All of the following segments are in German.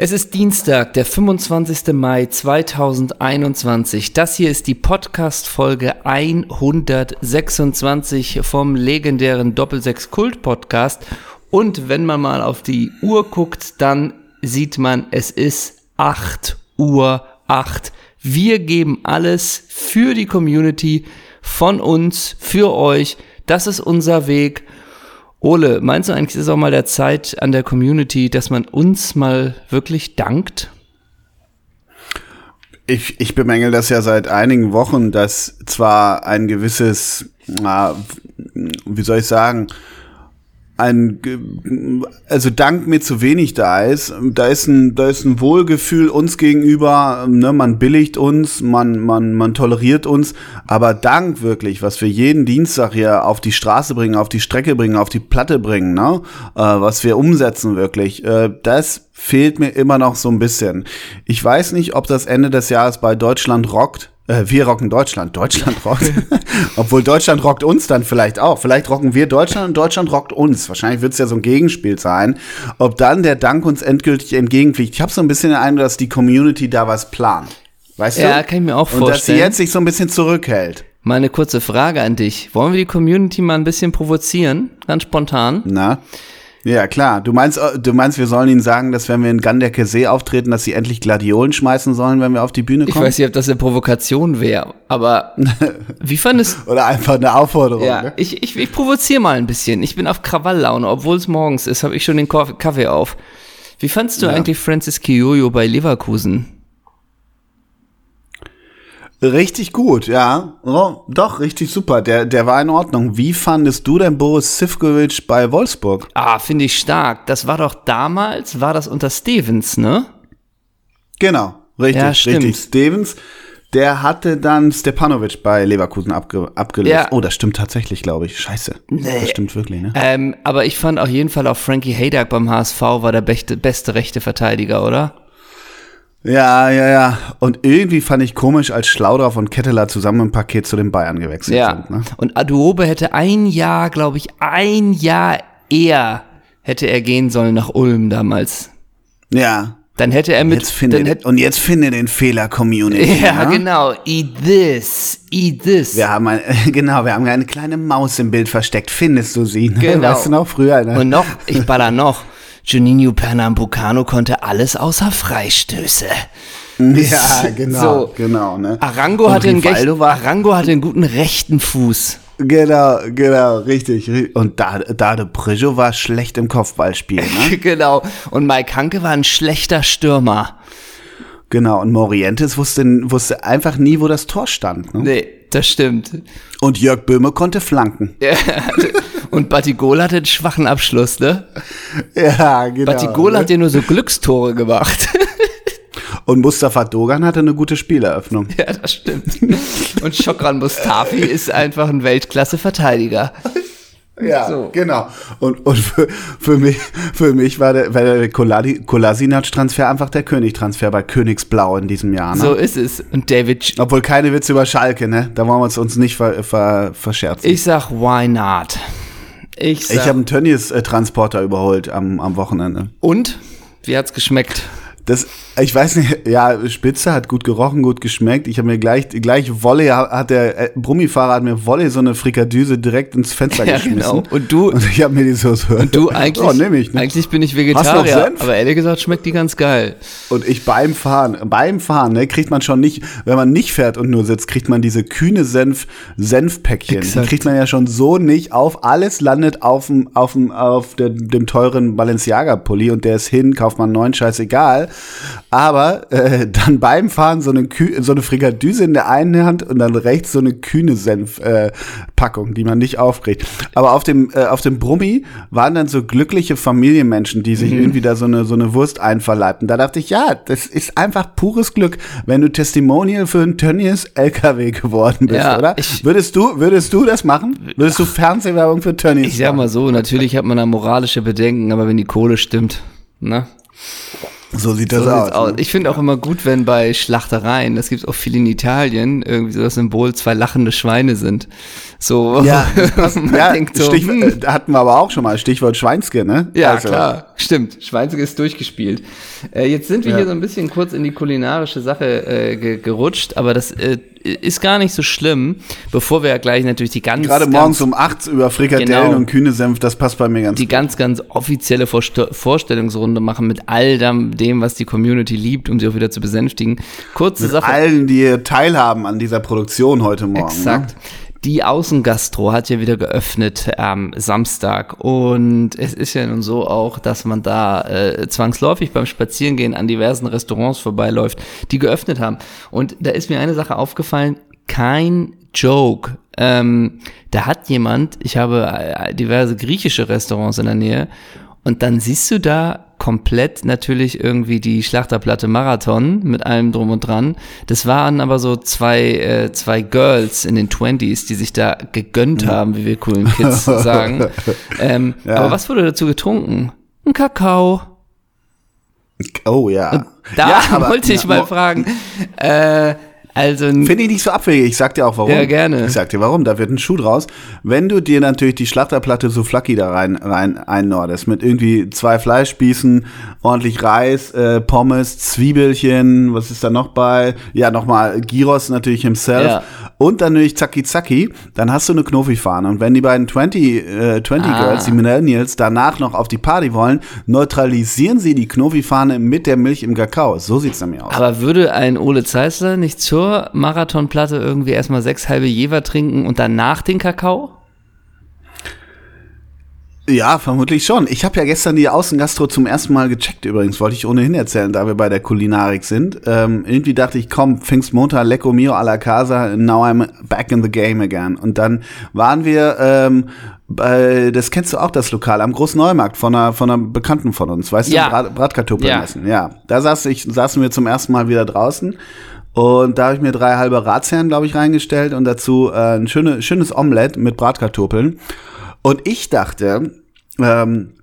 Es ist Dienstag, der 25. Mai 2021. Das hier ist die Podcast-Folge 126 vom legendären Doppelsechs Kult Podcast. Und wenn man mal auf die Uhr guckt, dann sieht man, es ist 8 Uhr 8. Wir geben alles für die Community, von uns, für euch. Das ist unser Weg. Ole, meinst du eigentlich, ist es auch mal der Zeit an der Community, dass man uns mal wirklich dankt? Ich, ich bemängel das ja seit einigen Wochen, dass zwar ein gewisses, na, wie soll ich sagen, ein, also Dank mir zu wenig da ist. Da ist ein, da ist ein Wohlgefühl uns gegenüber, ne, man billigt uns, man, man, man toleriert uns, aber Dank wirklich, was wir jeden Dienstag hier auf die Straße bringen, auf die Strecke bringen, auf die Platte bringen, ne, äh, was wir umsetzen wirklich, äh, das fehlt mir immer noch so ein bisschen. Ich weiß nicht, ob das Ende des Jahres bei Deutschland rockt, äh, wir rocken Deutschland. Deutschland rockt. Obwohl Deutschland rockt uns dann vielleicht auch. Vielleicht rocken wir Deutschland und Deutschland rockt uns. Wahrscheinlich wird es ja so ein Gegenspiel sein. Ob dann der Dank uns endgültig entgegenfliegt. Ich habe so ein bisschen den Eindruck, dass die Community da was plant. Weißt ja, du? Ja, kann ich mir auch vorstellen. Und dass sie jetzt sich so ein bisschen zurückhält. Mal eine kurze Frage an dich. Wollen wir die Community mal ein bisschen provozieren? Ganz spontan. Na? Ja, klar. Du meinst, äh, du meinst, wir sollen ihnen sagen, dass wenn wir in Gandecker See auftreten, dass sie endlich Gladiolen schmeißen sollen, wenn wir auf die Bühne kommen? Ich weiß nicht, ob das eine Provokation wäre, aber wie fandest Oder einfach eine Aufforderung. Ja, ne? ich, ich, ich provoziere mal ein bisschen. Ich bin auf Krawalllaune, obwohl es morgens ist, habe ich schon den Kaffee auf. Wie fandst du ja. eigentlich Francis Kiyoyo bei Leverkusen? Richtig gut, ja. Oh, doch, richtig super. Der, der war in Ordnung. Wie fandest du denn Boris Sivkovic bei Wolfsburg? Ah, finde ich stark. Das war doch damals, war das unter Stevens, ne? Genau, richtig, ja, richtig. Stevens, der hatte dann Stepanovic bei Leverkusen abge abgelöst. Ja. Oh, das stimmt tatsächlich, glaube ich. Scheiße. Nee. Das stimmt wirklich, ne? Ähm, aber ich fand auf jeden Fall auch Frankie Haydak beim HSV war der beste, beste rechte Verteidiger, oder? Ja, ja, ja. Und irgendwie fand ich komisch, als Schlaudraff und Ketteler zusammen im Paket zu den Bayern gewechselt ja. sind. Ne? Und Aduobe hätte ein Jahr, glaube ich, ein Jahr eher hätte er gehen sollen nach Ulm damals. Ja. Dann hätte er mit. Jetzt finde, hätte, und jetzt finde den Fehler Community. Ja, ne? genau. Eat this. Eat this. Wir haben ein, genau, wir haben eine kleine Maus im Bild versteckt. Findest du sie? Ne? Genau. Weißt du noch früher? Ne? Und noch, ich baller noch. Juninho Pernambucano konnte alles außer Freistöße. Ja, genau, so. genau. Ne? Arango, hatte einen, Arango hatte einen guten rechten Fuß. Genau, genau, richtig. Und da, da de Prejo war schlecht im Kopfballspiel, ne? genau. Und Mike Hanke war ein schlechter Stürmer. Genau, und Morientes wusste, wusste einfach nie, wo das Tor stand. Ne? Nee, das stimmt. Und Jörg Böhme konnte flanken. Und Batigol hatte einen schwachen Abschluss, ne? Ja, genau. Batigol ne? hat ja nur so Glückstore gemacht. Und Mustafa Dogan hatte eine gute Spieleröffnung. Ja, das stimmt. Und Chokran Mustafi ist einfach ein Weltklasse-Verteidiger. Ja, so. genau. Und, und für, für, mich, für mich war der, war der Kolasinac-Transfer einfach der König-Transfer bei Königsblau in diesem Jahr. Ne? So ist es. Und David. Obwohl keine Witze über Schalke, ne? Da wollen wir uns, uns nicht ver, ver, verscherzen. Ich sag, why not? Ich, ich habe einen Tönnies-Transporter überholt am, am Wochenende. Und? Wie hat's geschmeckt? Das, ich weiß nicht, ja, Spitze hat gut gerochen, gut geschmeckt. Ich habe mir gleich, gleich Wolle, hat der äh, Brummifahrer hat mir Wolle so eine Frikadüse direkt ins Fenster ja, geschmissen. Genau. Und du, und ich habe mir die so, so und du eigentlich, oh, nehm ich, ne? eigentlich bin ich Vegetarier, aber ehrlich gesagt schmeckt die ganz geil. Und ich beim Fahren, beim Fahren, ne, kriegt man schon nicht, wenn man nicht fährt und nur sitzt, kriegt man diese kühne Senf, Senfpäckchen. Exakt. Die kriegt man ja schon so nicht auf. Alles landet auf dem, auf dem, auf der, dem teuren Balenciaga-Pulli und der ist hin, kauft man neuen, scheißegal aber äh, dann beim Fahren so eine, Kü so eine Frikadüse in der einen Hand und dann rechts so eine kühne Senf-Packung, äh, die man nicht aufkriegt. Aber auf dem, äh, auf dem Brummi waren dann so glückliche Familienmenschen, die sich mhm. irgendwie da so eine, so eine Wurst einverleibten. Da dachte ich, ja, das ist einfach pures Glück, wenn du Testimonial für ein Tönnies LKW geworden bist, ja, oder? würdest du, würdest du das machen? Würdest du Fernsehwerbung für Tönnies Ich sag mal so, natürlich hat man da moralische Bedenken, aber wenn die Kohle stimmt, ne? So sieht das so aus. aus. Ich finde auch immer gut, wenn bei Schlachtereien, das gibt es auch viel in Italien, irgendwie so das Symbol zwei lachende Schweine sind. So, ja, ja so, Stichwort, hm. Äh, hatten wir aber auch schon mal, Stichwort Schweinske, ne? Ja, also. klar, stimmt. Schweinske ist durchgespielt. Äh, jetzt sind wir ja. hier so ein bisschen kurz in die kulinarische Sache äh, ge gerutscht, aber das äh, ist gar nicht so schlimm, bevor wir ja gleich natürlich die ganz Gerade morgens um 8 über Frikadellen genau, und Kühnesenf, das passt bei mir ganz Die gut. ganz, ganz offizielle Vorst Vorstellungsrunde machen mit all dem, was die Community liebt, um sie auch wieder zu besänftigen. Kurze mit Sache. allen, die teilhaben an dieser Produktion heute Morgen. Ne? Exakt. Ne? Die Außengastro hat ja wieder geöffnet am Samstag und es ist ja nun so auch, dass man da äh, zwangsläufig beim Spazierengehen an diversen Restaurants vorbeiläuft, die geöffnet haben. Und da ist mir eine Sache aufgefallen, kein Joke. Ähm, da hat jemand, ich habe äh, diverse griechische Restaurants in der Nähe und dann siehst du da komplett natürlich irgendwie die Schlachterplatte Marathon mit allem drum und dran. Das waren aber so zwei, äh, zwei Girls in den Twenties, die sich da gegönnt haben, wie wir coolen Kids sagen. Ähm, ja. Aber was wurde dazu getrunken? Ein Kakao. Oh ja. da ja, aber, wollte ich ja, mal fragen. Äh, also finde ich nicht so abwegig. Ich sag dir auch warum. Ja, gerne. Ich sag dir warum. Da wird ein Schuh draus. Wenn du dir natürlich die Schlachterplatte so flacky da rein rein einnordest mit irgendwie zwei Fleischspießen, ordentlich Reis, äh, Pommes, Zwiebelchen, was ist da noch bei? Ja, nochmal Gyros natürlich himself ja. Und dann natürlich Zacki Zacki, dann hast du eine Knofi-Fahne. Und wenn die beiden 20, äh, 20 ah. Girls, die Millennials, danach noch auf die Party wollen, neutralisieren sie die Knofi-Fahne mit der Milch im Kakao. So sieht's nämlich aus. Aber würde ein Ole Zeissler nicht zur zur Marathonplatte irgendwie erstmal sechs halbe Jever trinken und danach den Kakao? Ja, vermutlich schon. Ich habe ja gestern die Außengastro zum ersten Mal gecheckt übrigens, wollte ich ohnehin erzählen, da wir bei der Kulinarik sind. Ähm, irgendwie dachte ich, komm, Pfingstmontag, Lecco Mio a la Casa, now I'm back in the game again. Und dann waren wir ähm, bei, das kennst du auch, das Lokal, am Großen Neumarkt von einer, von einer Bekannten von uns, weißt ja. du, Brat, Bratkartoffeln ja. essen. Ja, da saß ich, saßen wir zum ersten Mal wieder draußen und da habe ich mir drei halbe Ratsherren, glaube ich, reingestellt und dazu äh, ein schöne, schönes Omelett mit Bratkartoffeln. Und ich dachte, ähm,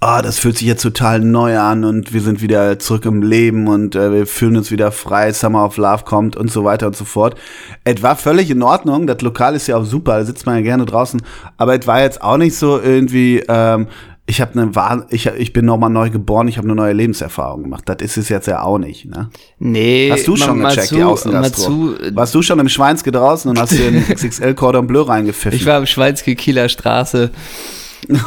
ah, oh, das fühlt sich jetzt total neu an und wir sind wieder zurück im Leben und äh, wir fühlen uns wieder frei, Summer of Love kommt und so weiter und so fort. Es war völlig in Ordnung, das Lokal ist ja auch super, da sitzt man ja gerne draußen, aber es war jetzt auch nicht so irgendwie, ähm, ich habe eine ich, ich bin nochmal neu geboren, ich habe eine neue Lebenserfahrung gemacht. Das ist es jetzt ja auch nicht, ne? Nee. Hast du schon gecheckt, zu, die Außengastro? Warst du schon im Schweinske draußen und hast dir den XXL Cordon Bleu reingepfiffen? Ich war im Schweinske Kieler Straße.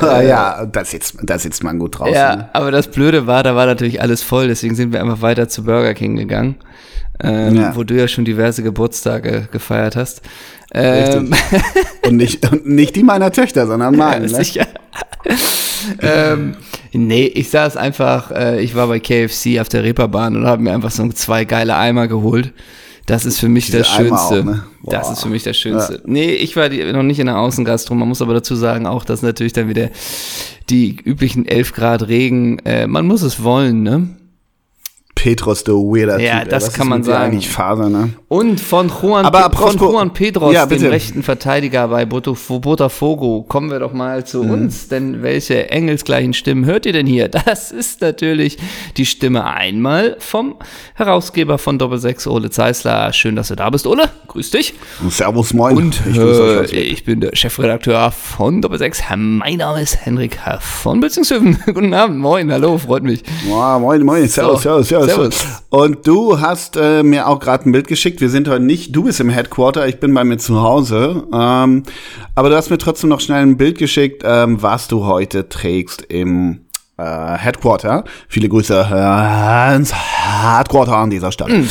Ja, da sitzt, da sitzt man gut draußen. Ja, ne? aber das Blöde war, da war natürlich alles voll, deswegen sind wir einfach weiter zu Burger King gegangen, ähm, ja. wo du ja schon diverse Geburtstage gefeiert hast. Ähm, und, nicht, und nicht die meiner Töchter, sondern meine. Ja, sicher. ähm, nee, ich saß einfach, äh, ich war bei KFC auf der Reeperbahn und habe mir einfach so zwei geile Eimer geholt. Das ist für mich das Schönste. Auch, ne? Das ist für mich das Schönste. Ja. Nee, ich war die, noch nicht in der Außengastro. Man muss aber dazu sagen, auch dass natürlich dann wieder die üblichen 11 Grad Regen, äh, man muss es wollen, ne? Petros, der weirder Ja, typ, das kann man sagen. Eigentlich Faser, ne? Und von Juan, Aber Pe von Juan Pedros, ja, dem rechten Verteidiger bei Botafogo, kommen wir doch mal zu mhm. uns. Denn welche engelsgleichen Stimmen hört ihr denn hier? Das ist natürlich die Stimme einmal vom Herausgeber von Doppelsechs, Ole Zeisler. Schön, dass du da bist, Ole. Grüß dich. Servus, moin. Und ich, äh, ich bin der Chefredakteur von Doppelsechs. Mein Name ist Henrik von Bützingshöfen. Guten Abend, moin, hallo, freut mich. Ja, moin, moin, servus, so. servus, servus. Servus. Und du hast äh, mir auch gerade ein Bild geschickt. Wir sind heute nicht, du bist im Headquarter, ich bin bei mir zu Hause. Ähm, aber du hast mir trotzdem noch schnell ein Bild geschickt, ähm, was du heute trägst im äh, Headquarter. Viele Grüße äh, ins Headquarter an dieser Stadt. Mhm.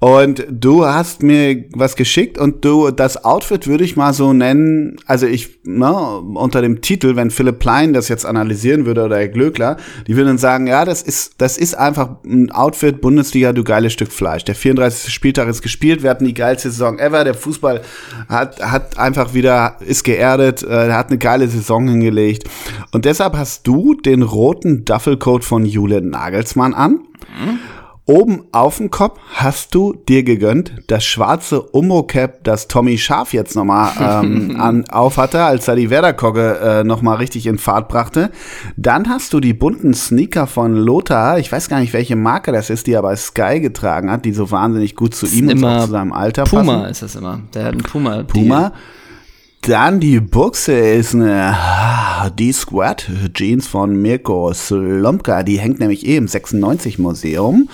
Und du hast mir was geschickt und du, das Outfit würde ich mal so nennen, also ich, ne, unter dem Titel, wenn Philipp Plein das jetzt analysieren würde oder Herr Glöckler, die würden sagen, ja, das ist, das ist einfach ein Outfit Bundesliga, du geiles Stück Fleisch. Der 34. Spieltag ist gespielt, wir hatten die geilste Saison ever, der Fußball hat, hat einfach wieder, ist geerdet, äh, hat eine geile Saison hingelegt. Und deshalb hast du den roten roten Duffelcoat von Julian Nagelsmann an. Mhm. Oben auf dem Kopf hast du dir gegönnt das schwarze Umro-Cap, das Tommy Scharf jetzt nochmal ähm, an, auf hatte, als er die Werderkogge äh, nochmal richtig in Fahrt brachte. Dann hast du die bunten Sneaker von Lothar, ich weiß gar nicht, welche Marke das ist, die er bei Sky getragen hat, die so wahnsinnig gut zu ihm und zu seinem Alter Puma passen. Puma ist das immer. Der hat einen Puma. Puma. Dann die Buchse ist eine D-Squad Jeans von Mirko Slomka. Die hängt nämlich eh im 96 Museum.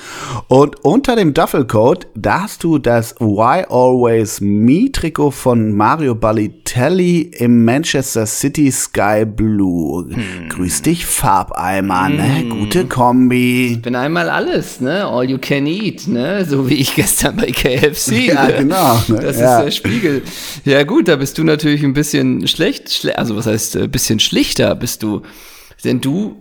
Und unter dem Duffelcoat, da hast du das Why Always Me Trikot von Mario Balotelli im Manchester City Sky Blue. Hm. Grüß dich, Farbeimer, ne? hm. ne? Gute Kombi. Ich bin einmal alles, ne? All you can eat, ne? So wie ich gestern bei KFC. Ja, genau. Ne? Das ja. ist der Spiegel. Ja, gut, da bist du natürlich natürlich ein bisschen schlecht, schle also was heißt, ein äh, bisschen schlichter bist du, denn du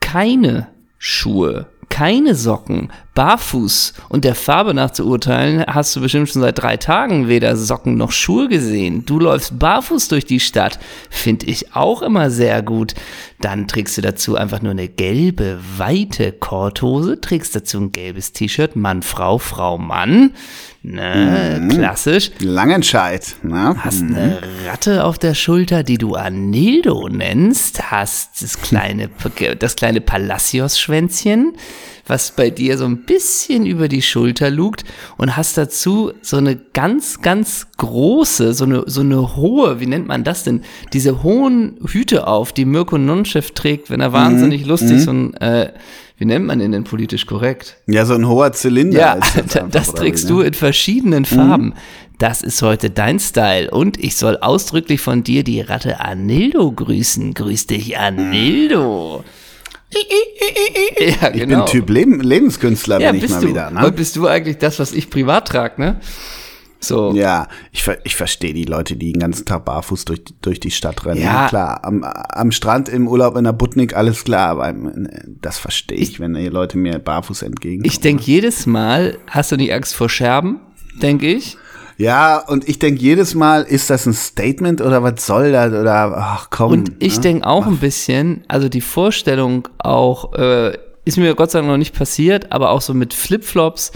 keine Schuhe, keine Socken, barfuß und der Farbe nach zu urteilen, hast du bestimmt schon seit drei Tagen weder Socken noch Schuhe gesehen. Du läufst barfuß durch die Stadt, finde ich auch immer sehr gut. Dann trägst du dazu einfach nur eine gelbe, weite Korthose, trägst dazu ein gelbes T-Shirt, Mann, Frau, Frau, Mann. Ne, mhm. klassisch. Langenscheid. Ne? Hast mhm. eine Ratte auf der Schulter, die du Anildo nennst. Hast das kleine, das kleine Palacios-Schwänzchen, was bei dir so ein bisschen über die Schulter lugt und hast dazu so eine ganz, ganz große, so eine, so eine hohe, wie nennt man das denn? Diese hohen Hüte auf, die Mirko Nonchef trägt, wenn er wahnsinnig mhm. lustig mhm. so ein, äh, wie nennt man den denn politisch korrekt? Ja, so ein hoher Zylinder. Ja, das trägst du in verschiedenen Farben. Mhm. Das ist heute dein Style und ich soll ausdrücklich von dir die Ratte Anildo grüßen. Grüß dich, Anildo. Ja, genau. Ich bin genau. Typ Leben, Lebenskünstler, ja, bin ich mal du. wieder. Ne? Und bist du eigentlich das, was ich privat trage, ne? So. Ja, ich, ich verstehe die Leute, die den ganzen Tag barfuß durch, durch die Stadt rennen. Ja. klar, am, am Strand im Urlaub in der Butnik, alles klar, aber das verstehe ich, ich, wenn die Leute mir barfuß entgegenkommen. Ich denke jedes Mal, hast du nicht Angst vor Scherben, denke ich. Ja, und ich denke jedes Mal, ist das ein Statement oder was soll das oder ach komm. Und ich ne? denke auch ein bisschen, also die Vorstellung auch, äh, ist mir Gott sei Dank noch nicht passiert, aber auch so mit Flipflops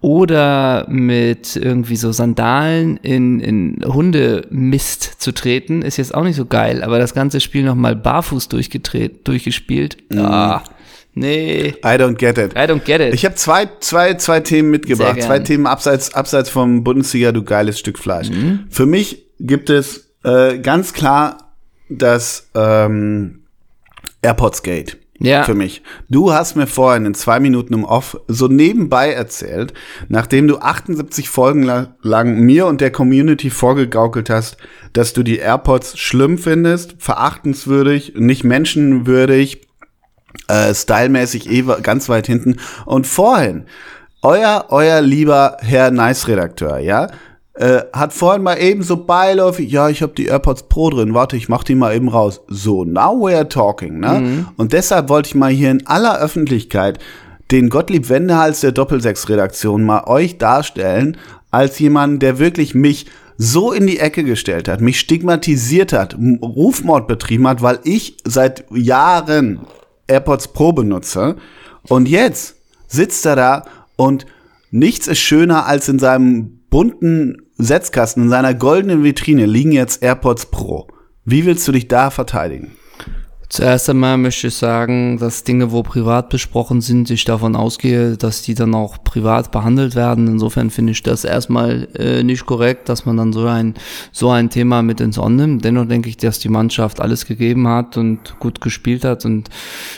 oder mit irgendwie so Sandalen in, in Hundemist zu treten, ist jetzt auch nicht so geil, aber das ganze Spiel nochmal barfuß durchgedreht, durchgespielt. Mhm. Ah, nee. I don't get it. I don't get it. Ich habe zwei, zwei, zwei Themen mitgebracht. Zwei Themen abseits, abseits vom Bundesliga, du geiles Stück Fleisch. Mhm. Für mich gibt es äh, ganz klar das ähm, AirPods Gate ja. für mich. Du hast mir vorhin in zwei Minuten im Off so nebenbei erzählt, nachdem du 78 Folgen lang mir und der Community vorgegaukelt hast, dass du die AirPods schlimm findest, verachtenswürdig, nicht menschenwürdig, äh, stylmäßig eh ganz weit hinten. Und vorhin, euer, euer lieber Herr Nice-Redakteur, ja, äh, hat vorhin mal eben so beiläufig, ja, ich habe die AirPods Pro drin, warte, ich mach die mal eben raus. So, now we're talking, ne? Mhm. Und deshalb wollte ich mal hier in aller Öffentlichkeit den Gottlieb Wendehals der Doppelsechs-Redaktion mal euch darstellen, als jemand, der wirklich mich so in die Ecke gestellt hat, mich stigmatisiert hat, Rufmord betrieben hat, weil ich seit Jahren AirPods Pro benutze. Und jetzt sitzt er da und nichts ist schöner als in seinem bunten Setzkasten, in seiner goldenen Vitrine liegen jetzt AirPods Pro. Wie willst du dich da verteidigen? Zuerst einmal möchte ich sagen, dass Dinge, wo privat besprochen sind, ich davon ausgehe, dass die dann auch privat behandelt werden. Insofern finde ich das erstmal äh, nicht korrekt, dass man dann so ein, so ein Thema mit ins On nimmt. Dennoch denke ich, dass die Mannschaft alles gegeben hat und gut gespielt hat. Und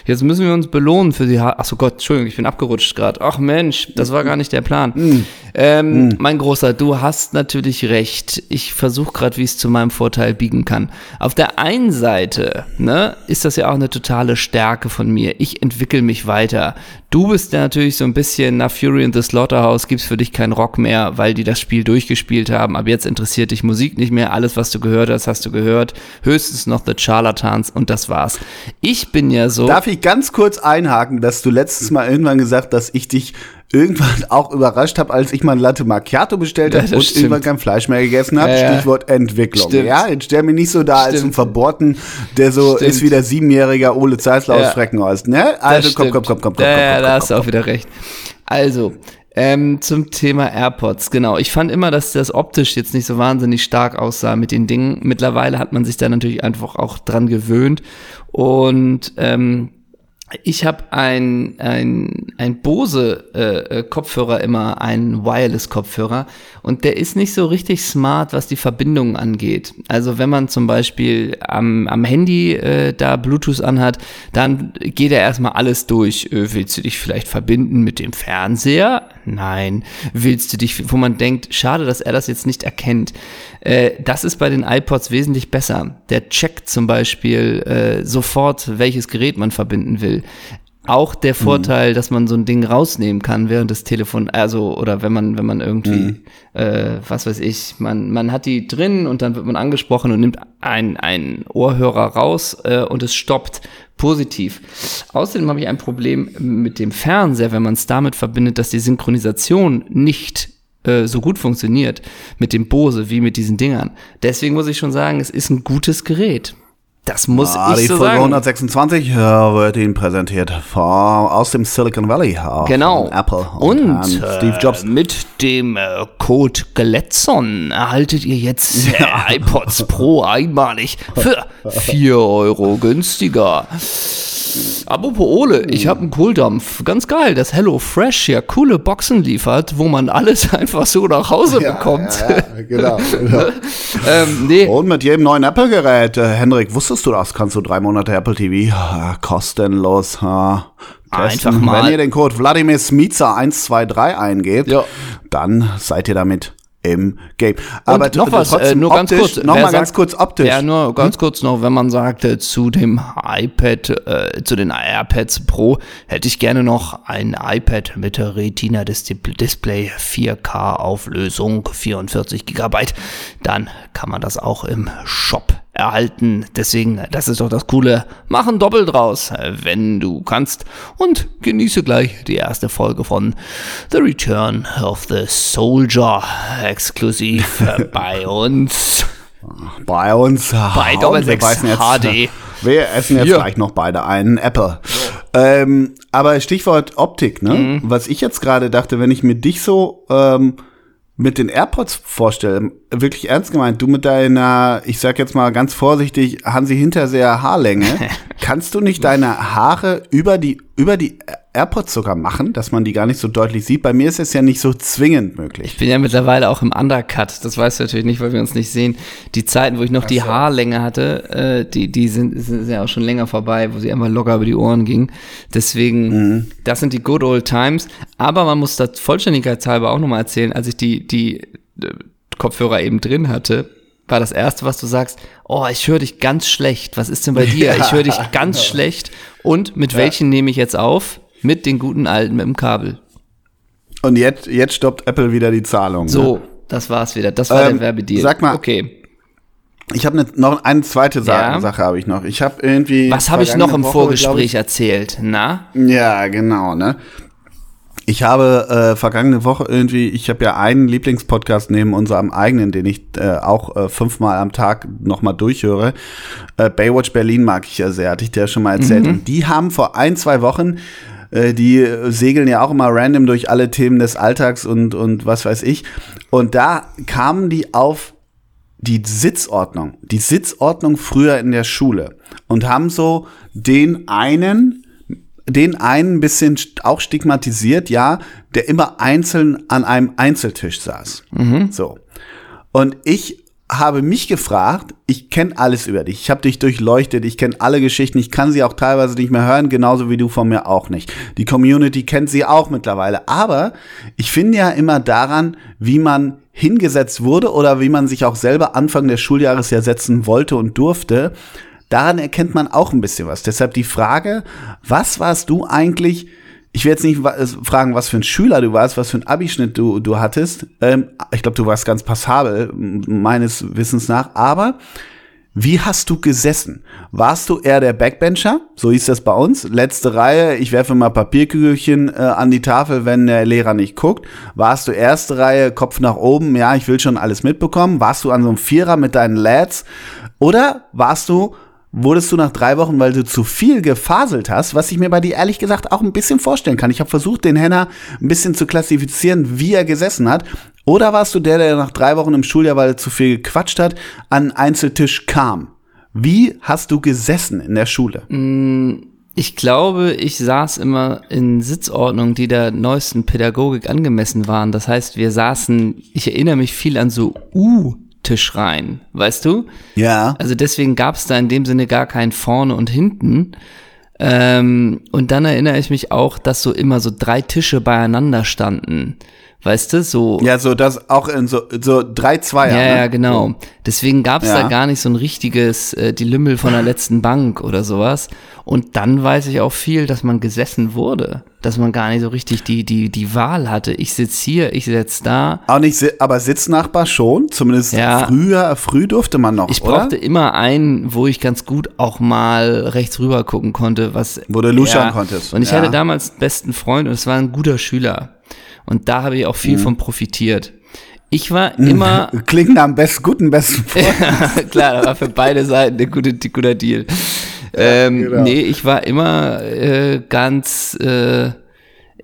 jetzt müssen wir uns belohnen für die, ha achso Gott, Entschuldigung, ich bin abgerutscht gerade. Ach Mensch, das war gar nicht der Plan. Mm. Ähm, mm. Mein Großer, du hast natürlich recht. Ich versuche gerade, wie es zu meinem Vorteil biegen kann. Auf der einen Seite, ne, ist ist das ja auch eine totale Stärke von mir. Ich entwickle mich weiter. Du bist ja natürlich so ein bisschen nach Fury in the Slaughterhouse gibt's für dich keinen Rock mehr, weil die das Spiel durchgespielt haben. Aber jetzt interessiert dich Musik nicht mehr. Alles, was du gehört hast, hast du gehört. Höchstens noch The Charlatans und das war's. Ich bin ja so. Darf ich ganz kurz einhaken, dass du letztes Mal irgendwann gesagt, dass ich dich irgendwann auch überrascht habe, als ich mal Latte Macchiato bestellt habe ja, und stimmt. irgendwann kein Fleisch mehr gegessen habe. Ja, Stichwort Entwicklung. Stimmt. Ja, jetzt stell mich nicht so da stimmt. als ein Verboten, der so stimmt. ist wie der siebenjährige Ole Zeisler aus Freckenhorst. Ne? Also komm, komm, komm, komm, komm, ja, komm, komm, da hast du auch wieder recht. Also, ähm, zum Thema AirPods, genau. Ich fand immer, dass das optisch jetzt nicht so wahnsinnig stark aussah mit den Dingen. Mittlerweile hat man sich da natürlich einfach auch dran gewöhnt. Und ähm, ich habe ein, ein, ein Bose äh, äh, Kopfhörer immer, ein Wireless Kopfhörer und der ist nicht so richtig smart, was die Verbindung angeht. Also wenn man zum Beispiel am, am Handy äh, da Bluetooth anhat, dann geht er erstmal alles durch. Äh, willst du dich vielleicht verbinden mit dem Fernseher? Nein. Willst du dich, wo man denkt, schade, dass er das jetzt nicht erkennt. Äh, das ist bei den iPods wesentlich besser. Der checkt zum Beispiel äh, sofort, welches Gerät man verbinden will. Auch der mhm. Vorteil, mhm. dass man so ein Ding rausnehmen kann während des Telefon, also oder wenn man wenn man irgendwie mhm. äh, was weiß ich, man man hat die drin und dann wird man angesprochen und nimmt ein ein Ohrhörer raus äh, und es stoppt positiv. Außerdem habe ich ein Problem mit dem Fernseher, wenn man es damit verbindet, dass die Synchronisation nicht äh, so gut funktioniert mit dem Bose wie mit diesen Dingern. Deswegen muss ich schon sagen, es ist ein gutes Gerät. Das muss ah, ich die so Folge sagen. 126 äh, wird Ihnen präsentiert von, aus dem Silicon Valley. Äh, genau. Apple und, und Steve Jobs. Mit dem äh, Code Geletzon erhaltet ihr jetzt ja. iPods Pro einmalig für 4 Euro günstiger. Apropos Ole, ich habe einen Kohldampf. Ganz geil, dass Hello Fresh ja coole Boxen liefert, wo man alles einfach so nach Hause ja, bekommt. Ja, ja, genau. genau. ähm, nee. Und mit jedem neuen Apple-Gerät, äh, Hendrik, wusstest du das? Kannst du drei Monate Apple TV äh, kostenlos äh, Einfach mal. Wenn ihr den Code Wladimir Smica 123 eingebt, ja. dann seid ihr damit im Game. Aber Und noch was, äh, nur optisch, ganz kurz. Noch mal sagt, ganz kurz optisch. Ja, nur ganz hm? kurz noch, wenn man sagte, zu dem iPad, äh, zu den AirPads Pro hätte ich gerne noch ein iPad mit Retina Display 4K Auflösung 44 Gigabyte. Dann kann man das auch im Shop erhalten. Deswegen, das ist doch das Coole. Mach ein Doppel draus, wenn du kannst. Und genieße gleich die erste Folge von The Return of the Soldier. Exklusiv bei uns. Bei uns. Bei Doppel 6 HD. Wir essen jetzt Hier. gleich noch beide einen Apple. Ähm, aber Stichwort Optik, ne? Mhm. Was ich jetzt gerade dachte, wenn ich mir dich so ähm, mit den AirPods vorstelle, wirklich ernst gemeint, du mit deiner, ich sag jetzt mal ganz vorsichtig, Hansi Hinterseher Haarlänge, kannst du nicht deine Haare über die, über die AirPods sogar machen, dass man die gar nicht so deutlich sieht? Bei mir ist es ja nicht so zwingend möglich. Ich bin ja mittlerweile auch im Undercut, das weißt du natürlich nicht, weil wir uns nicht sehen. Die Zeiten, wo ich noch Ach die so. Haarlänge hatte, äh, die, die sind, sind ja auch schon länger vorbei, wo sie einfach locker über die Ohren ging. Deswegen, mhm. das sind die good old times. Aber man muss das vollständigkeitshalber auch nochmal erzählen, als ich die, die äh, Kopfhörer eben drin hatte, war das erste, was du sagst, oh, ich höre dich ganz schlecht. Was ist denn bei dir? Ja. Ich höre dich ganz schlecht. Und mit ja. welchen nehme ich jetzt auf? Mit den guten alten mit dem Kabel. Und jetzt, jetzt stoppt Apple wieder die Zahlung. So, ne? das war's wieder. Das war ähm, der Werbedeal. Sag mal, okay. Ich habe ne, noch eine zweite Sache, ja. Sache habe ich noch. Ich habe irgendwie. Was habe ich noch im Woche, Vorgespräch ich, erzählt? Na? Ja, genau. Ne. Ich habe äh, vergangene Woche irgendwie, ich habe ja einen Lieblingspodcast neben unserem eigenen, den ich äh, auch äh, fünfmal am Tag nochmal durchhöre. Äh, Baywatch Berlin mag ich ja sehr, hatte ich dir ja schon mal erzählt. Mhm. Und die haben vor ein, zwei Wochen äh, die segeln ja auch immer random durch alle Themen des Alltags und, und was weiß ich. Und da kamen die auf die Sitzordnung, die Sitzordnung früher in der Schule und haben so den einen, den einen ein bisschen auch stigmatisiert, ja, der immer einzeln an einem Einzeltisch saß. Mhm. So. Und ich habe mich gefragt, ich kenne alles über dich, ich habe dich durchleuchtet, ich kenne alle Geschichten, ich kann sie auch teilweise nicht mehr hören, genauso wie du von mir auch nicht. Die Community kennt sie auch mittlerweile, aber ich finde ja immer daran, wie man hingesetzt wurde oder wie man sich auch selber Anfang des Schuljahres ja setzen wollte und durfte, daran erkennt man auch ein bisschen was. Deshalb die Frage, was warst du eigentlich ich will jetzt nicht fragen, was für ein Schüler du warst, was für ein Abischnitt du, du hattest. Ähm, ich glaube, du warst ganz passabel, meines Wissens nach. Aber wie hast du gesessen? Warst du eher der Backbencher? So hieß das bei uns. Letzte Reihe, ich werfe mal Papierkügelchen äh, an die Tafel, wenn der Lehrer nicht guckt. Warst du erste Reihe, Kopf nach oben? Ja, ich will schon alles mitbekommen. Warst du an so einem Vierer mit deinen Lads? Oder warst du wurdest du nach drei Wochen, weil du zu viel gefaselt hast, was ich mir bei dir ehrlich gesagt auch ein bisschen vorstellen kann. Ich habe versucht, den Henner ein bisschen zu klassifizieren, wie er gesessen hat. Oder warst du der, der nach drei Wochen im Schuljahr, weil er zu viel gequatscht hat, an einen Einzeltisch kam? Wie hast du gesessen in der Schule? Mm, ich glaube, ich saß immer in Sitzordnungen, die der neuesten Pädagogik angemessen waren. Das heißt, wir saßen, ich erinnere mich viel an so U-Tischreihen, weißt du? Ja. Also deswegen gab es da in dem Sinne gar keinen vorne und hinten. Ähm, und dann erinnere ich mich auch, dass so immer so drei Tische beieinander standen. Weißt du, so. Ja, so das auch in so, so drei Zweier. Ja, ne? ja, genau. Deswegen gab es Ja. da gar nicht so ein richtiges äh, die Lümmel von der letzten Bank oder sowas. Und dann weiß ich auch viel, dass man gesessen wurde. Dass man gar nicht so richtig die, die, die Wahl hatte. Ich sitz hier, ich sitz da. Auch nicht, aber Sitznachbar schon. Zumindest Ja. früher, früh durfte man noch, Ich oder? brauchte immer einen, wo ich ganz gut auch mal rechts rüber gucken konnte, was. Wo du luschern konntest. Und ich Ja. hatte damals einen besten Freund und es war ein guter Schüler. Und da habe ich auch Mhm. viel von profitiert. Ich war immer Klingt am besten, guten besten Freund. Klar, da war für beide Seiten ein guter, ein guter Deal. Ähm, genau. Nee, ich war immer äh, ganz, äh,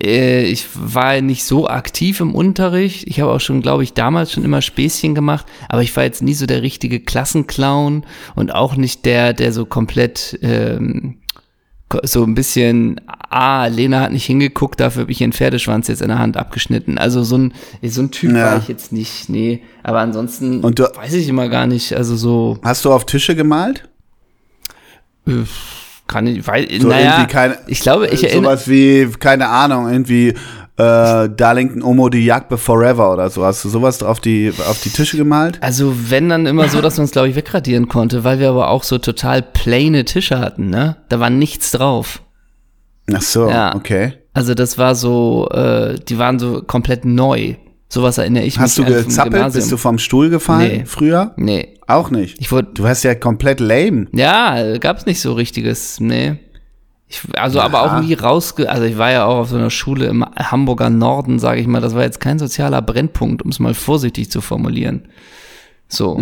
äh, ich war nicht so aktiv im Unterricht. Ich habe auch schon, glaube ich, damals schon immer Späßchen gemacht, aber ich war jetzt nie so der richtige Klassenclown und auch nicht der, der so komplett ähm, so ein bisschen, ah, Lena hat nicht hingeguckt, dafür habe ich ihren Pferdeschwanz jetzt in der Hand abgeschnitten. Also so ein, so ein Typ Ja. war ich jetzt nicht, nee. Aber ansonsten Und du- weiß ich immer gar nicht. Also so, Hast du auf Tische gemalt? kann ich, weil, So naja, keine, ich glaube, ich erinnere, Sowas wie, keine Ahnung, irgendwie äh, Darlington Omo die Jagd Forever oder so. Hast du sowas auf die, auf die Tische gemalt? also wenn dann immer so, dass man es, glaube ich, wegradieren konnte, weil wir aber auch so total plane Tische hatten, ne? Da war nichts drauf. Ach so, Ja. okay. Also das war so, äh, die waren so komplett neu. Sowas erinnere ich Hast du mich an vom gezappelt? Bist du vom Stuhl gefallen Nee. früher? Nee. Auch nicht. Ich wurde, Du warst ja komplett lame. ja, gab's nicht so richtiges, nee. Ich, also aber auch nie rausge, also ich war ja auch auf so einer Schule im Hamburger Norden, sage ich mal, das war jetzt kein sozialer Brennpunkt, um es mal vorsichtig zu formulieren. So.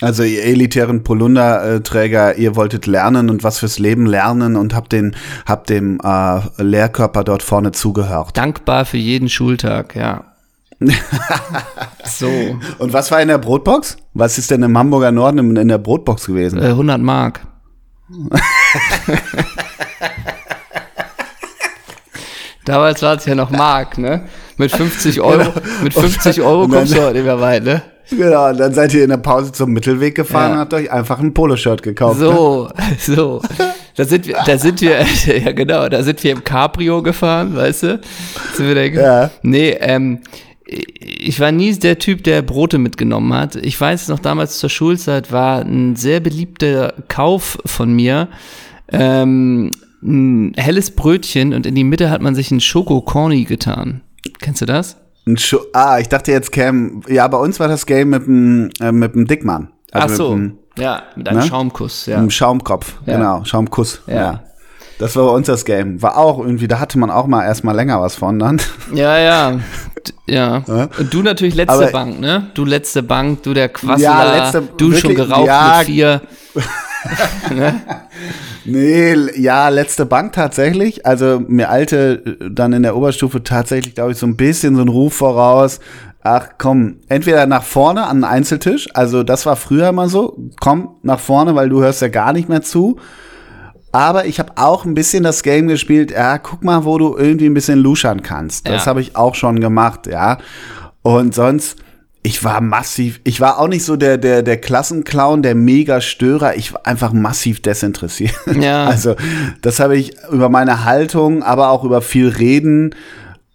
Also ihr elitären Polunderträger, ihr wolltet lernen und was fürs Leben lernen und habt den, habt dem äh, Lehrkörper dort vorne zugehört. Dankbar für jeden Schultag, ja. so, äh, Und was war in der Brotbox? Was ist denn im Hamburger Norden in, der Brotbox gewesen? äh, 100 Mark. Damals war es ja noch Mark, ne? Mit 50 Euro, mit 50 Euro kommst du heute mehr weit, ne? Genau, und dann seid ihr in der Pause zum Mittelweg gefahren Ja. und habt euch einfach ein Poloshirt gekauft. Ne? So, so. Da sind wir, da sind wir, ja genau, da sind wir im Cabrio gefahren, weißt du? Sind wir da Ja. Nee, ähm, ich war nie der Typ, der Brote mitgenommen hat. Ich weiß noch, damals zur Schulzeit war ein sehr beliebter Kauf von mir, ähm, ein helles Brötchen und in die Mitte hat man sich einen Schoko-Corny getan. Kennst du das? Ein ah, ich dachte jetzt Cam, ja, bei uns war das Game mit dem, äh, mit dem Dickmann. Ach Also so, Mit dem, ja, mit einem ne? Schaumkuss, mit ja. dem Schaumkopf, Ja. genau, Schaumkuss. Ja. Ja. Das war bei uns das Game. War auch irgendwie, da hatte man auch mal erstmal länger was von dann. Ja, ja. Ja. Und du natürlich letzte Aber- Bank, ne? Du letzte Bank, du der Quassler, Ja, letzte- du schon wirklich, geraucht ja. mit vier. Nee, l- ja, letzte Bank tatsächlich. Also mir alte äh, dann in der Oberstufe tatsächlich, glaube ich, so ein bisschen so ein Ruf voraus. Ach komm, entweder nach vorne an einen Einzeltisch, also das war früher mal so, komm nach vorne, weil du hörst ja gar nicht mehr zu. Aber ich habe auch ein bisschen das Game gespielt, ja, guck mal, wo du irgendwie ein bisschen luschern kannst. Das Ja. habe ich auch schon gemacht, ja. Und sonst, ich war massiv, ich war auch nicht so der, der, der Klassenclown, der Mega-Störer, ich war einfach massiv desinteressiert. Ja. Also, das habe ich über meine Haltung, aber auch über viel Reden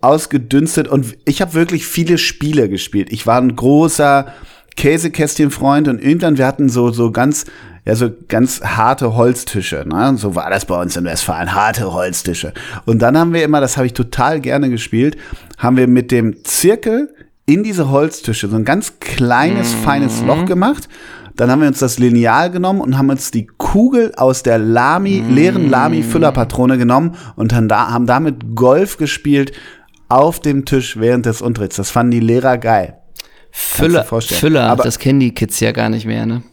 ausgedünstet und ich habe wirklich viele Spiele gespielt. Ich war ein großer Käsekästchenfreund und irgendwann, wir hatten so, so ganz, ja, so ganz harte Holztische, ne? So war das bei uns in Westfalen, harte Holztische. Und dann haben wir immer, das habe ich total gerne gespielt, haben wir mit dem Zirkel in diese Holztische so ein ganz kleines, feines Loch gemacht. Dann haben wir uns das Lineal genommen und haben uns die Kugel aus der Lamy, leeren Lamy-Füllerpatrone genommen und dann da, haben damit Golf gespielt auf dem Tisch während des Unterrichts. Das fanden die Lehrer geil. Füller. Füller, Aber- das kennen die Kids ja gar nicht mehr, ne?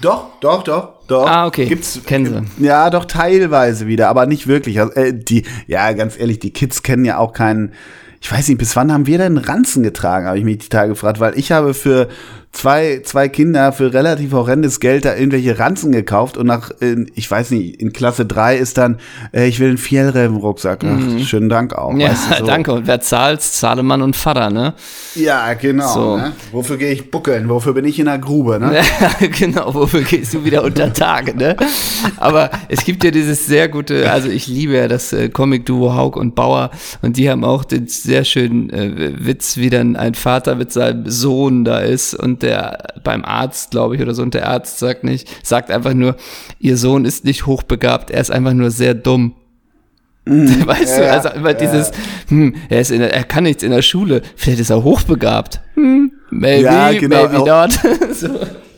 Doch, doch, doch, doch. Ah, okay. Gibt's, Kennen Sie. Ja, doch teilweise wieder, aber nicht wirklich. Also, äh, die, ja, ganz ehrlich, die Kids kennen ja auch keinen. Ich weiß nicht, bis wann haben wir denn Ranzen getragen, habe ich mich die Tage gefragt, weil ich habe für zwei, zwei Kinder für relativ horrendes Geld da irgendwelche Ranzen gekauft und nach, in, ich weiß nicht, in Klasse drei ist dann, äh, ich will einen Fjellreven-Rucksack. Mhm. Schönen Dank auch. Ja, weißt du, so. danke. Und wer zahlt, zahle Mann und Vater, ne? Ja, genau. So. Ne? Wofür gehe ich buckeln? Wofür bin ich in der Grube, ne? Ja, genau. Wofür gehst du wieder unter Tage, ne? Aber es gibt ja dieses sehr gute, also ich liebe ja das äh, Comic-Duo Haug und Bauer und die haben auch den sehr schönen äh, Witz, wie dann ein Vater mit seinem Sohn da ist und der beim Arzt, glaube ich, oder so, und der Arzt sagt nicht, sagt einfach nur, ihr Sohn ist nicht hochbegabt, er ist einfach nur sehr dumm. Mm, weißt ja, du, also immer ja. dieses, hm, er, ist in der, er kann nichts in der Schule, vielleicht ist er hochbegabt. Hm, maybe, ja, genau. maybe not. so.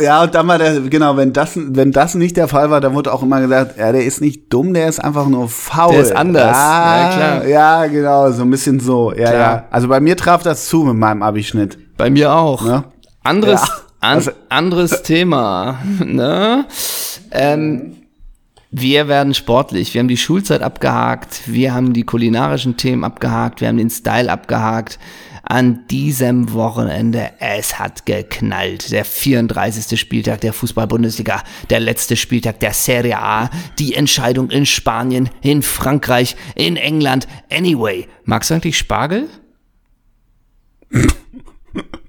Ja, und dann war der, genau, wenn das, wenn das nicht der Fall war, dann wurde auch immer gesagt, ja, der ist nicht dumm, der ist einfach nur faul. Der ist anders. Ja, ja klar. Ja, genau, so ein bisschen so. Ja, klar. ja. Also bei mir traf das zu mit meinem Abischnitt. Bei mir auch. Ne? Anderes, ja, also, an, anderes Thema. Ne? Ähm, wir werden sportlich. Wir haben die Schulzeit abgehakt. Wir haben die kulinarischen Themen abgehakt. Wir haben den Style abgehakt. An diesem Wochenende, es hat geknallt. Der 34. Spieltag der Fußball-Bundesliga, der letzte Spieltag der Serie A, die Entscheidung in Spanien, in Frankreich, in England. Anyway, magst du eigentlich Spargel?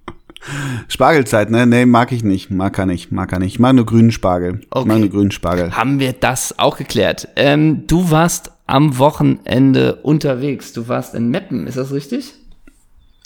Spargelzeit, ne? Nee, mag ich nicht. Mag er nicht, mag er nicht. Ich mag nur grünen Spargel. Okay. Ich mag nur grünen Spargel. Haben wir das auch geklärt. Ähm, du warst am Wochenende unterwegs. Du warst in Meppen, ist das richtig?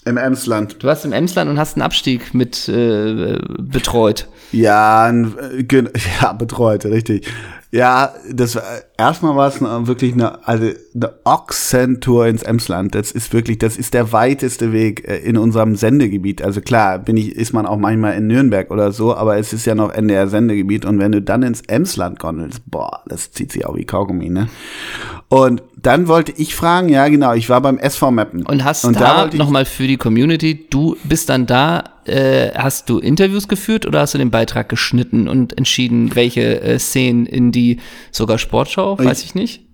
Im Emsland. Du warst im Emsland und hast einen Abstieg mit äh, betreut. Ja, äh, ja, betreut, richtig. Ja, das war, erstmal war es wirklich eine, also eine Ochsentour ins Emsland. Das ist wirklich, das ist der weiteste Weg äh, in unserem Sendegebiet. Also klar, bin ich, ist man auch manchmal in Nürnberg oder so, aber es ist ja noch NDR Sendegebiet und wenn du dann ins Emsland gondelst, boah, das zieht sich auch wie Kaugummi, ne? Und dann wollte ich fragen, ja genau, ich war beim SV Mappen. Und hast und da, da nochmal für die Community, du bist dann da, äh, hast du Interviews geführt oder hast du den Beitrag geschnitten und entschieden, welche äh, Szenen in die sogar Sportschau, weiß ich nicht?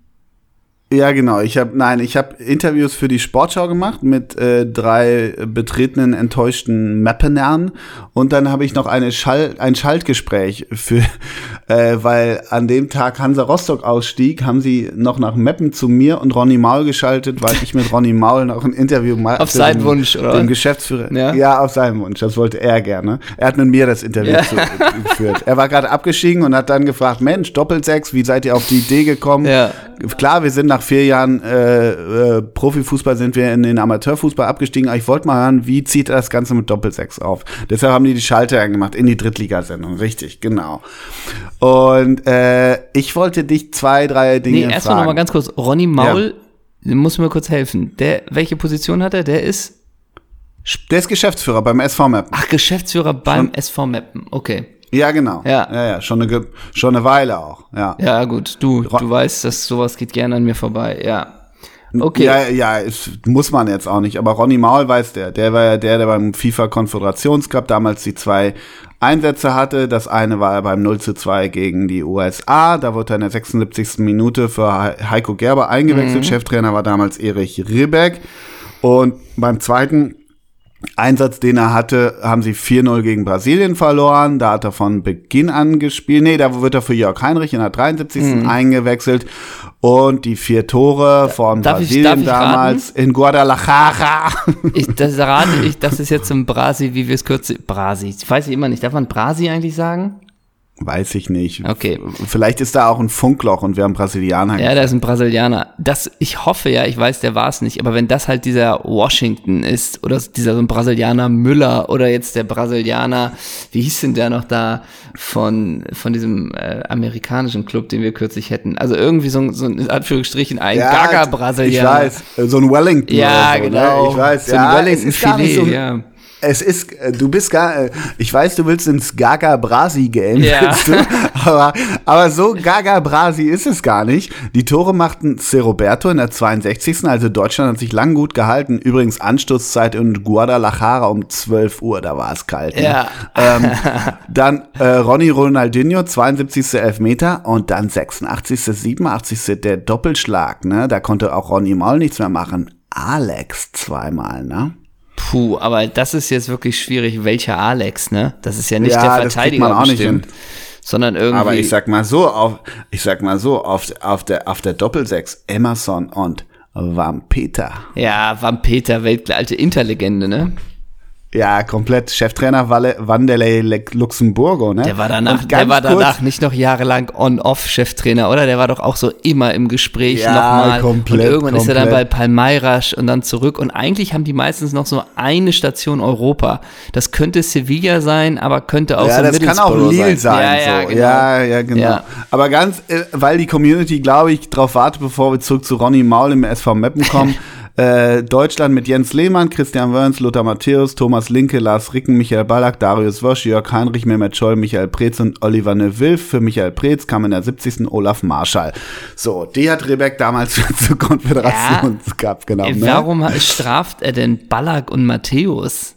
Ja, genau. Ich habe nein, ich habe Interviews für die Sportschau gemacht mit äh, drei betretenen, enttäuschten Mappenern und dann habe ich noch eine Schall, ein Schaltgespräch für, äh, weil an dem Tag Hansa Rostock ausstieg, haben sie noch nach Meppen zu mir und Ronny Maul geschaltet, weil ich mit Ronny Maul noch ein Interview mache. Auf seinen Wunsch, oder? Dem Geschäftsführer. Ja? ja, auf seinen Wunsch. Das wollte er gerne. Er hat mit mir das Interview ja. zu, geführt. Er war gerade abgestiegen und hat dann gefragt, Mensch, Doppelsechs, wie seid ihr auf die Idee gekommen? Ja. Klar, wir sind nach vier Jahren äh, äh, Profifußball sind wir in den Amateurfußball abgestiegen. Aber ich wollte mal hören, wie zieht er das Ganze mit Doppelsechs auf? Deshalb haben die die Schalter angemacht in die Drittligasendung. Richtig, genau. Und äh, ich wollte dich zwei, drei Dinge nee, erstmal nochmal ganz kurz. Ronny Maul, ja. muss mir kurz helfen. Der, welche Position hat er? Der ist der ist Geschäftsführer beim SV Mappen. Ach, Geschäftsführer beim Schon? SV Mappen, okay. Ja, genau. Ja, ja, ja. Schon, eine, schon eine Weile auch. Ja, ja gut. Du, du weißt, dass sowas geht gerne an mir vorbei. Ja. Okay. Ja, ja, muss man jetzt auch nicht. Aber Ronny Maul weiß der. Der war ja der, der beim FIFA Konföderationscup damals die zwei Einsätze hatte. Das eine war beim 0 zu 2 gegen die USA. Da wurde er in der 76. Minute für Heiko Gerber eingewechselt. Mhm. Cheftrainer war damals Erich Ribbeck. Und beim zweiten Einsatz, den er hatte, haben sie 4-0 gegen Brasilien verloren. Da hat er von Beginn an gespielt. Nee, da wird er für Jörg Heinrich in der 73. Mhm. eingewechselt. Und die vier Tore von darf Brasilien ich, damals in Guadalajara. Ich, das rate ich, das ist jetzt ein Brasi, wie wir es kürzen. Brasi. Ich weiß ich immer nicht. Darf man Brasi eigentlich sagen? Weiß ich nicht. Okay. Vielleicht ist da auch ein Funkloch und wir haben Brasilianer. Ja, da ist ein Brasilianer. Das, ich hoffe ja, ich weiß, der war es nicht, aber wenn das halt dieser Washington ist oder dieser so ein Brasilianer Müller oder jetzt der Brasilianer, wie hieß denn der noch da von, von diesem äh, amerikanischen Club, den wir kürzlich hätten? Also irgendwie so, so in Anführungsstrichen ein ja, Gaga-Brasilianer. Ich weiß, so ein Wellington. Ja, so, ne? genau. Ich weiß, so ja, ein Wellington-Filet, so, ja es ist, äh, du bist gar, äh, ich weiß, du willst ins Gaga Brasi Game, ja. du, aber, aber so Gaga Brasi ist es gar nicht. Die Tore machten C. Roberto in der 62. Also Deutschland hat sich lang gut gehalten. Übrigens Anstoßzeit in Guadalajara um 12 Uhr, da war es kalt. Ne? Ja. Ähm, dann äh, Ronny Ronaldinho, 72. Elfmeter und dann 86., 87. der Doppelschlag. Ne? Da konnte auch Ronny Maul nichts mehr machen. Alex zweimal, ne? Puh, aber das ist jetzt wirklich schwierig, welcher Alex, ne? Das ist ja nicht Ja, der das Verteidiger man auch nicht bestimmt, sondern irgendwie. Aber ich sag mal so, auf, ich sag mal so, auf, auf der, auf der Doppelsechs Emerson und Vampeta. ja, Vampeter, Welt, alte Interlegende, ne? Ja, komplett. Cheftrainer Wanderlei Le- Luxemburgo, ne? Der war danach, der war danach nicht noch jahrelang on-off-Cheftrainer, oder? Der war doch auch so immer im Gespräch Ja, nochmal. komplett, und irgendwann ist er dann bei komplett. Palmeiras und dann zurück. Und eigentlich haben die meistens noch so eine Station Europa. Das könnte Sevilla sein, aber könnte auch Ja, so das kann auch Lille sein. Ja, ja, so. genau. ja, ja, genau. Ja. Aber ganz, äh, weil die Community, glaube ich, darauf wartet, bevor wir zurück zu Ronny Maul im SV Meppen kommen. äh, Deutschland mit Jens Lehmann, Christian Wörns, Lothar Matthäus, Thomas Linke, Lars Ricken, Michael Ballack, Darius Wosch, Jörg Heinrich, Mehmet Scholl, Michael Preetz und Oliver Neuville. Für Michael Preetz kam in der 70. Olaf Marschall. So, die hat Rebeck damals zur Konföderationscup genommen. Ne? Warum straft er denn Ballack und Matthäus?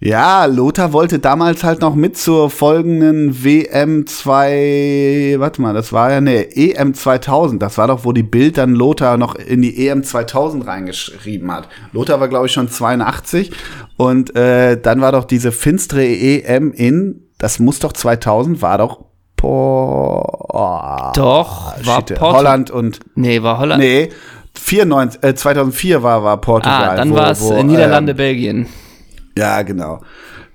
Ja, Lothar wollte damals halt noch mit zur folgenden WM 2, warte mal, das war ja, nee, EM 2000, das war doch, wo die Bild dann Lothar noch in die EM 2000 reingeschrieben hat. Lothar war, glaube ich, schon 82 und äh, dann war doch diese finstere EM in, das muss doch 2000, war doch Por Doch, war Shit, Porto- Holland und, Nee, war Holland. nee, 94, äh, 2004 war, war Portugal. ah, dann war es äh, Niederlande, ähm, Belgien. Ja, genau.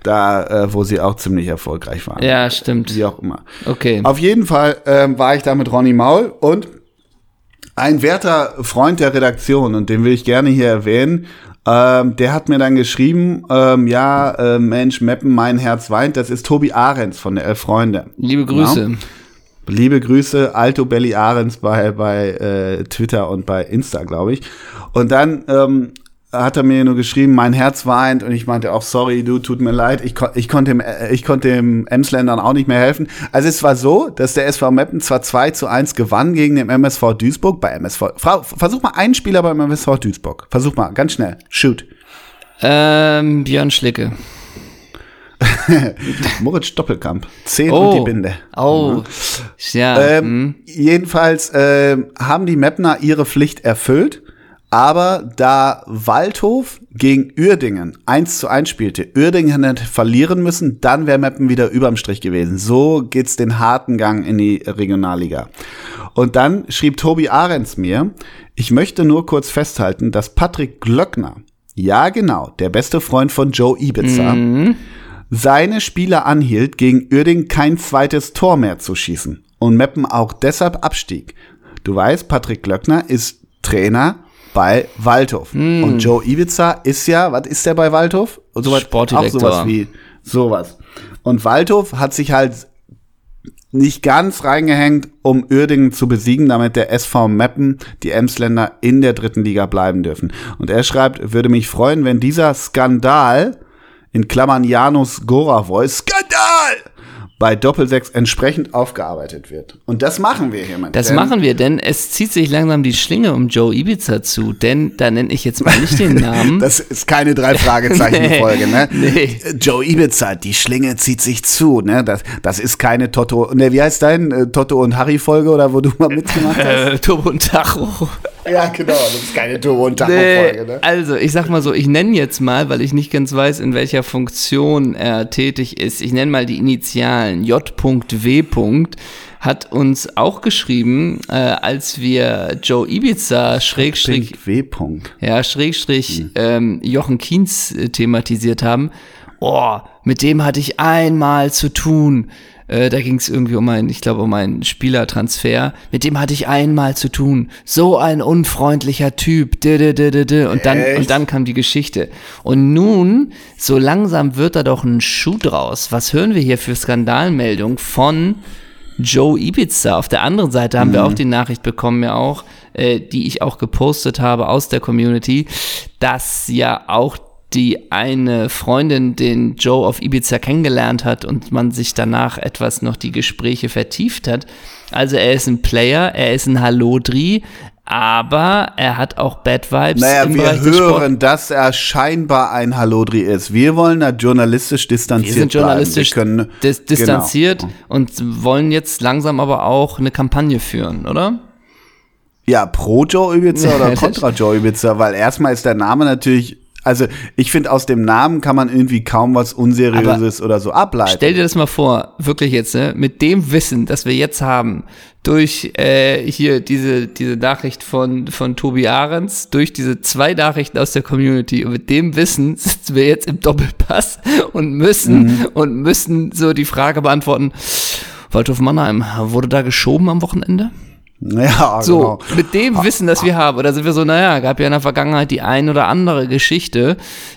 Da, äh, wo sie auch ziemlich erfolgreich waren. Ja, stimmt. Wie auch immer. Okay. Auf jeden Fall ähm, war ich da mit Ronny Maul und ein werter Freund der Redaktion, und den will ich gerne hier erwähnen, ähm, der hat mir dann geschrieben, ähm, ja, äh, Mensch, Meppen, mein Herz weint, das ist Tobi Ahrens von der Elf Freunde. Liebe Grüße. Genau. Liebe Grüße, Alto Belly Ahrens bei, bei äh, Twitter und bei Insta, glaube ich. Und dann ähm, hat er mir nur geschrieben, mein Herz weint und ich meinte auch, sorry, du, tut mir leid, ich, kon ich, konnte, dem, äh, ich konnte dem Emsländern auch nicht mehr helfen. Also es war so, dass der SV Meppen zwar 2 zu 1 gewann gegen den MSV Duisburg, bei MSV, Frau, versuch mal einen Spieler beim MSV Duisburg, versuch mal, ganz schnell, shoot. Ähm, Björn Schlicke. Moritz Doppelkamp, 10 Oh. und die Binde. Oh. Ja. Ähm, hm. Jedenfalls äh, haben die Mapner ihre Pflicht erfüllt, aber da Waldhof gegen Uerdingen 1 zu 1 spielte, Uerdingen hätte verlieren müssen, dann wäre Meppen wieder überm Strich gewesen. So geht's den harten Gang in die Regionalliga. Und dann schrieb Tobi Ahrens mir, ich möchte nur kurz festhalten, dass Patrick Glöckner, ja genau, der beste Freund von Joe Ibiza, seine Spieler anhielt, gegen Uerdingen kein zweites Tor mehr zu schießen und Meppen auch deshalb abstieg. Du weißt, Patrick Glöckner ist Trainer bei Waldhof. Und Joe Ibiza ist ja, was ist der bei Waldhof? Und sowas, auch Sportdirektor. sowas wie sowas. Und Waldhof hat sich halt nicht ganz reingehängt, um Uerdingen zu besiegen, damit der SV Meppen, die Emsländer, in der dritten Liga bleiben dürfen. Und er schreibt, würde mich freuen, wenn dieser Skandal, in Klammern Janus Goravoy, Skandal, bei Doppelsechs entsprechend aufgearbeitet wird. Und das machen wir hier, mein Das Denn- machen wir, denn es zieht sich langsam die Schlinge um Joe Ibiza zu, denn da nenne ich jetzt mal nicht den Namen. Das ist keine drei Fragezeichen Nee, Folge, ne? nee. Joe Ibiza, die Schlinge zieht sich zu, ne? Das, das ist keine Toto, ne, wie heißt dein äh, Toto und Harry Folge oder wo du mal mitgemacht hast? äh, Turbo und Tacho. Ja, genau, das ist keine Turbo und Tacho Nee, Folge, ne? Also, ich sag mal so, ich nenne jetzt mal, weil ich nicht ganz weiß, in welcher Funktion er tätig ist. Ich nenne mal die Initialen. J.W. hat uns auch geschrieben, äh, als wir Joe Ibiza Schrägstrich W. Ja, Schrägstrich ähm, Jochen Kienz äh, thematisiert haben. Oh, mit dem hatte ich einmal zu tun. Äh, da ging es irgendwie um einen, ich glaube, um einen Spielertransfer. Mit dem hatte ich einmal zu tun. So ein unfreundlicher Typ. Und dann, Echt? und dann kam die Geschichte. Und nun, so langsam wird da doch ein Schuh draus. Was hören wir hier für Skandalmeldung von Joe Ibiza. Auf der anderen Seite haben wir auch die Nachricht bekommen, ja auch, äh, die ich auch gepostet habe aus der Community, dass ja auch die eine Freundin den Joe auf Ibiza kennengelernt hat und man sich danach etwas noch die Gespräche vertieft hat. Also er ist ein Player, er ist ein Hallodri, aber er hat auch Bad Vibes. Naja, im wir Bereich des hören, dass er scheinbar ein Hallodri ist. Wir wollen da journalistisch distanziert Wir sind journalistisch bleiben. Wir können, dis distanziert Genau. und wollen jetzt langsam aber auch eine Kampagne führen, oder? Ja, pro Joe Ibiza oder contra Joe Ibiza, weil erstmal ist der Name natürlich, also ich finde, aus dem Namen kann man irgendwie kaum was Unseriöses oder so ableiten. Stell dir das mal vor, wirklich jetzt, ne, mit dem Wissen, das wir jetzt haben, durch äh, hier diese, diese Nachricht von, von Tobi Ahrens, durch diese zwei Nachrichten aus der Community und mit dem Wissen sitzen wir jetzt im Doppelpass und müssen Mhm. und müssen so die Frage beantworten, Waldhof Mannheim, wurde da geschoben am Wochenende? ja, So, genau. mit dem Wissen, das wir haben, oder sind wir so, naja, gab ja in der Vergangenheit die ein oder andere Geschichte,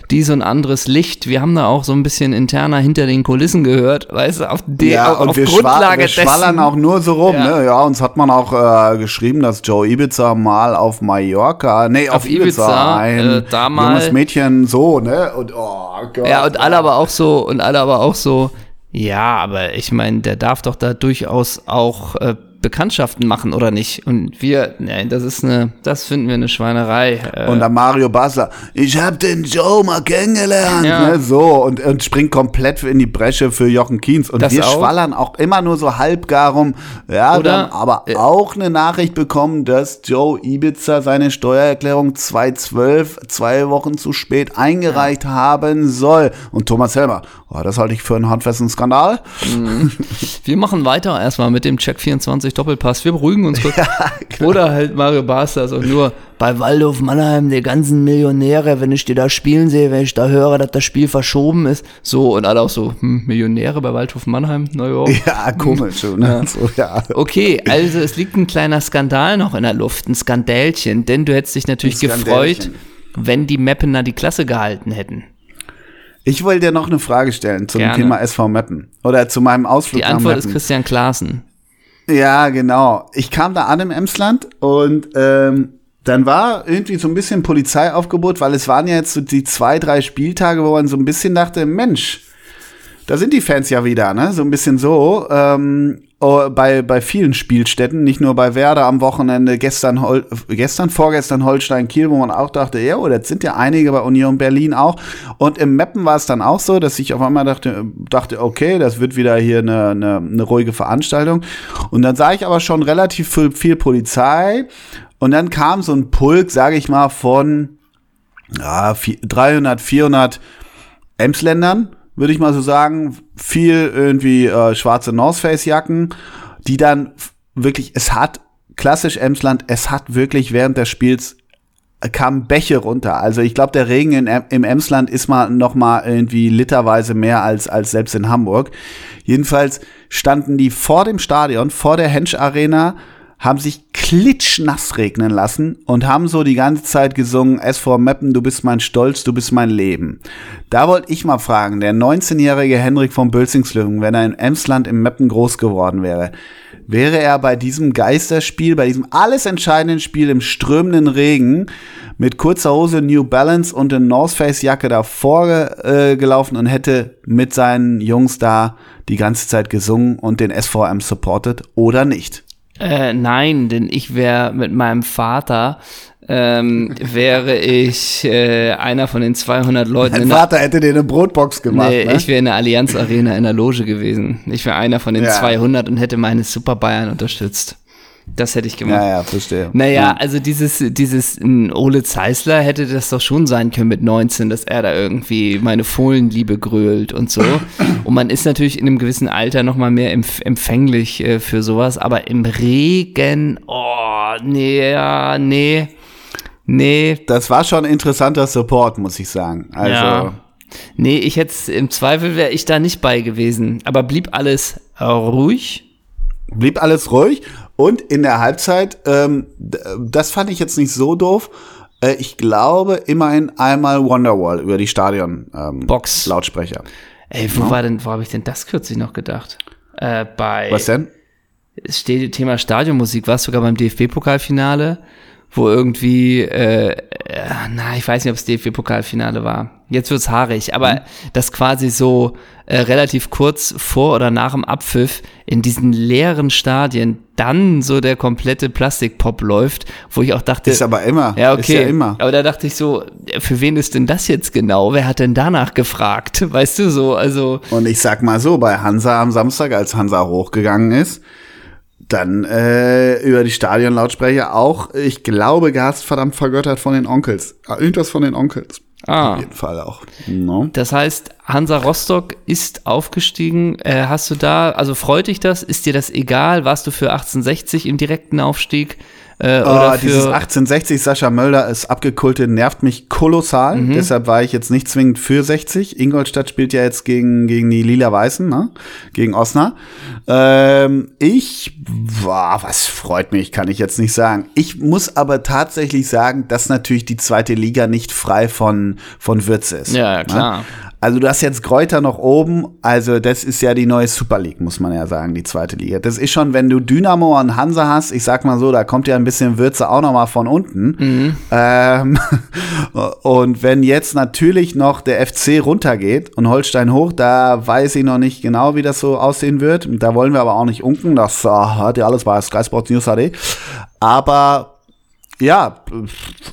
die so ein anderes Licht, wir haben da auch so ein bisschen interner hinter den Kulissen gehört, weißt du, auf, de, Ja, auf, und auf wir, schwa Grundlage wir schwallern auch nur so rum, Ja. ne? Ja, uns hat man auch äh, geschrieben, dass Joe Ibiza mal auf Mallorca, nee, auf, Auf Ibiza, Ibiza, ein äh, junges Mädchen so, ne? Und oh Gott. Ja, und alle aber auch so, und alle aber auch so, ja, aber ich meine, der darf doch da durchaus auch äh, Bekanntschaften machen, oder nicht? Und wir, nein, das ist eine, das finden wir eine Schweinerei. Äh, Und dann Mario Basler, ich hab den Joe mal kennengelernt, Ja. ne, so, und, und springt komplett in die Bresche für Jochen Kienz. Und Das wir auch. schwallern auch immer nur so halbgar rum. Ja, Oder, haben aber äh, auch eine Nachricht bekommen, dass Joe Ibiza seine Steuererklärung 2012, zwei Wochen zu spät eingereicht haben soll. Und Thomas Helmer, oh, das halte ich für einen handfesten Skandal. Wir machen weiter erstmal mit dem Check 24 Doppelpass. Wir beruhigen uns kurz. Oder halt Mario Basler so nur bei Waldhof Mannheim, die ganzen Millionäre, wenn ich die da spielen sehe, wenn ich da höre, dass das Spiel verschoben ist. So, und alle auch so, hm, Millionäre bei Waldhof Mannheim? Naja. Ja, komisch. so, Ne? So, ja. Okay, also es liegt ein kleiner Skandal noch in der Luft, ein Skandälchen, denn du hättest dich natürlich gefreut, wenn die Mappener die Klasse gehalten hätten. Ich wollte dir noch eine Frage stellen zum Gerne. Thema SV Meppen. Oder zu meinem Ausflug Die Antwort ist. Christian Klaassen. Ja, genau. Ich kam da an im Emsland und ähm, dann war irgendwie so ein bisschen Polizeiaufgebot, weil es waren ja jetzt so die zwei, drei Spieltage, wo man so ein bisschen dachte, Mensch, da sind die Fans ja wieder, ne? So ein bisschen so. Ähm, oh, bei, bei vielen Spielstätten, nicht nur bei Werder am Wochenende, gestern, Hol gestern, vorgestern Holstein Kiel, wo man auch dachte, ja, oh, das sind ja einige bei Union Berlin auch. Und im Meppen war es dann auch so, dass ich auf einmal dachte, dachte okay, das wird wieder hier eine, eine, eine ruhige Veranstaltung. Und dann sah ich aber schon relativ viel, viel Polizei. Und dann kam so ein Pulk, sage ich mal, von ja, vi- 300, 400 Emsländern, würde ich mal so sagen. Viel irgendwie äh, schwarze North Face Jacken, die dann wirklich, es hat, klassisch Emsland, es hat wirklich während des Spiels äh, kamen Bäche runter. Also ich glaube, der Regen in, im Emsland ist mal noch mal irgendwie literweise mehr als, als selbst in Hamburg. Jedenfalls standen die vor dem Stadion, vor der Hensch Arena, haben sich klitschnass regnen lassen und haben so die ganze Zeit gesungen, SV Meppen, du bist mein Stolz, du bist mein Leben. Da wollte ich mal fragen, der 19-jährige Henrik von Bölzingslöwen, wenn er in Emsland im Meppen groß geworden wäre, wäre er bei diesem Geisterspiel, bei diesem alles entscheidenden Spiel im strömenden Regen mit kurzer Hose, New Balance und eine North Face Jacke davor äh, gelaufen und hätte mit seinen Jungs da die ganze Zeit gesungen und den SVM supported oder nicht? Äh, nein, denn ich wäre mit meinem Vater, ähm, wäre ich äh, einer von den 200 Leuten Dein in der, Vater hätte dir eine Brotbox gemacht, nee, ne? ich wäre in der Allianz Arena in der Loge gewesen. Ich wäre einer von den Ja. 200 und hätte meine Super Bayern unterstützt. Das hätte ich gemacht. Ja, ja, verstehe. Naja, also dieses, dieses Ole Zeisler hätte das doch schon sein können mit 19, dass er da irgendwie meine Fohlenliebe grölt und so. Und man ist natürlich in einem gewissen Alter noch mal mehr empf empfänglich äh, für sowas, aber im Regen, oh, nee, nee, nee, Das war schon interessanter Support, muss ich sagen. Also, ja. Nee, ich hätte im Zweifel wäre ich da nicht bei gewesen, aber blieb alles äh, ruhig. blieb alles ruhig. Und in der Halbzeit, ähm, das fand ich jetzt nicht so doof. Äh, ich glaube immerhin einmal Wonderwall über die Stadion ähm, Box. Lautsprecher. Ey, wo war denn, wo habe ich denn das kürzlich noch gedacht? Äh, bei Was denn? es steht Thema Stadionmusik, war es sogar beim DFB-Pokalfinale, wo irgendwie äh, äh, na, ich weiß nicht, ob es DFB-Pokalfinale war. Jetzt wird's haarig, aber mhm. das quasi so äh, relativ kurz vor oder nach dem Abpfiff in diesen leeren Stadien dann so der komplette Plastikpop läuft, wo ich auch dachte. Ist aber immer. Ja, okay. Ja immer. Aber da dachte ich so, für wen ist denn das jetzt genau? Wer hat denn danach gefragt? Weißt du so, also. Und ich sag mal so, bei Hansa am Samstag, als Hansa hochgegangen ist, dann äh, über die Stadionlautsprecher auch, ich glaube, Gast verdammt vergöttert von den Onkels. Ah, irgendwas von den Onkels. Ah. Auf jeden Fall auch. No. Das heißt, Hansa Rostock ist aufgestiegen. Äh, hast du da, also freut dich das? Ist dir das egal? Warst du für 1860 im direkten Aufstieg? Äh, oh, dieses 1860 Sascha Mölder ist abgekultet, nervt mich kolossal. Mhm. Deshalb war ich jetzt nicht zwingend für 60. Ingolstadt spielt ja jetzt gegen, gegen die Lila-Weißen, ne? gegen Osnabrück. Ähm, ich, boah, was freut mich, kann ich jetzt nicht sagen. Ich muss aber tatsächlich sagen, dass natürlich die zweite Liga nicht frei von, von Würze ist. Ja, ne? klar. Ne? Also du hast jetzt Kräuter noch oben, also das ist ja die neue Super League, muss man ja sagen, die zweite Liga. Das ist schon, wenn du Dynamo und Hansa hast, ich sag mal so, da kommt ja ein bisschen Würze auch noch mal von unten. Mhm. Ähm, und wenn jetzt natürlich noch der FC runtergeht und Holstein hoch, da weiß ich noch nicht genau, wie das so aussehen wird. Da wollen wir aber auch nicht unken, das uh, hat ja alles bei Sky Sports News HD. Aber ja,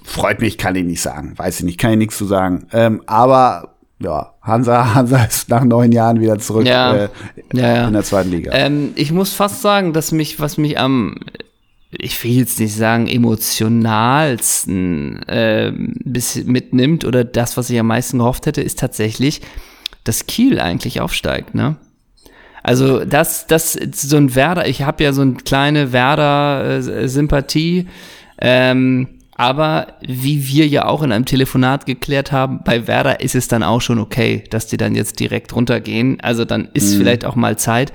freut mich, kann ich nicht sagen. Weiß ich nicht, kann ich nichts zu sagen. Ähm, aber ja, Hansa, Hansa ist nach neun Jahren wieder zurück ja. Äh, ja, ja. in der zweiten Liga. Ähm, ich muss fast sagen, dass mich, was mich am, ich will jetzt nicht sagen, emotionalsten äh, mitnimmt oder das, was ich am meisten gehofft hätte, ist tatsächlich, dass Kiel eigentlich aufsteigt, ne? Also das, das so ein Werder, ich habe ja so eine kleine Werder-Sympathie. Äh, ähm, aber wie wir ja auch in einem Telefonat geklärt haben, bei Werder ist es dann auch schon okay, dass die dann jetzt direkt runtergehen. Also dann ist mhm. vielleicht auch mal Zeit.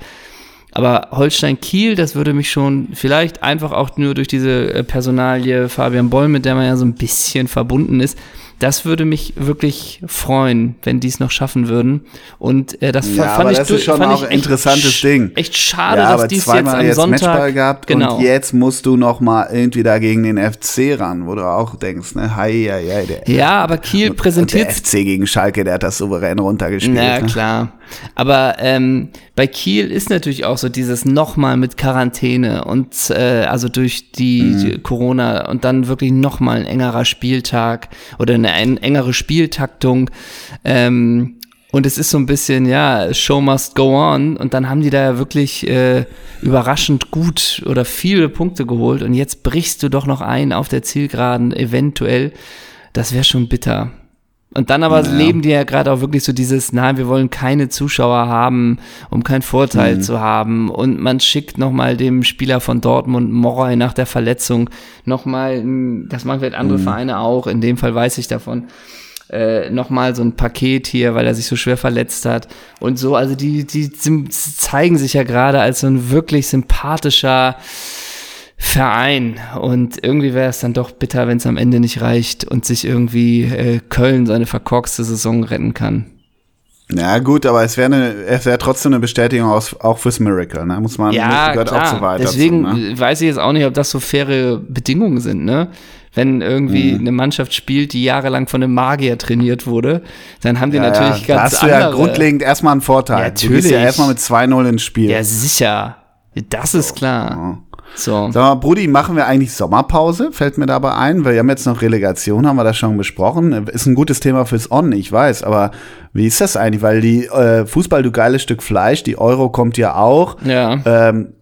Aber Holstein Kiel, das würde mich schon vielleicht einfach auch nur durch diese äh, Personalie Fabian Boll, mit der man ja so ein bisschen verbunden ist, das würde mich wirklich freuen, wenn die es noch schaffen würden. Und äh, das ja, fand ich das ist schon auch ein interessantes Ding. Echt schade, ja, dass die es jetzt am jetzt Sonntag Matchball gehabt genau. und jetzt musst du noch mal irgendwie da gegen den FC ran, wo du auch denkst, ne, hi, ja, ja, der, ja, aber Kiel präsentiert der FC gegen Schalke, der hat das souverän runtergespielt. Ja, ne? klar. Aber ähm, bei Kiel ist natürlich auch so dieses nochmal mit Quarantäne und äh, also durch die, mhm. die Corona und dann wirklich nochmal ein engerer Spieltag oder eine ein, engere Spieltaktung. Ähm, und es ist so ein bisschen, ja, Show must go on. Und dann haben die da ja wirklich äh, überraschend gut oder viele Punkte geholt. Und jetzt brichst du doch noch ein auf der Zielgeraden, eventuell. Das wäre schon bitter. Und dann aber naja. leben die ja gerade auch wirklich so dieses, nein, wir wollen keine Zuschauer haben, um keinen Vorteil mhm. zu haben. Und man schickt nochmal dem Spieler von Dortmund, Morey, nach der Verletzung nochmal, das machen vielleicht andere mhm. Vereine auch, in dem Fall weiß ich davon, äh, nochmal so ein Paket hier, weil er sich so schwer verletzt hat. Und so, also die, die zeigen sich ja gerade als so ein wirklich sympathischer, Verein. Und irgendwie wäre es dann doch bitter, wenn es am Ende nicht reicht und sich irgendwie äh, Köln seine verkorkste Saison retten kann. Ja, gut, aber es wäre es wäre trotzdem eine Bestätigung aus, auch fürs Miracle, ne? Muss man, ja, gehört klar. auch so weiter. Deswegen dazu, ne? weiß ich jetzt auch nicht, ob das so faire Bedingungen sind, ne? Wenn irgendwie mhm. eine Mannschaft spielt, die jahrelang von einem Magier trainiert wurde, dann haben die ja, natürlich ja. ganz Da hast du ja grundlegend erstmal einen Vorteil. Ja, natürlich. Du bist ja erstmal mit 2-0 ins Spiel. Ja, sicher. Das ist klar. Ja. So. Sag mal, Brudi, machen wir eigentlich Sommerpause? Fällt mir dabei ein. Wir haben jetzt noch Relegation, haben wir das schon besprochen. Ist ein gutes Thema fürs On, ich weiß, aber wie ist das eigentlich? Weil die äh, Fußball, du geiles Stück Fleisch, die Euro kommt ja auch. Ja. Ähm,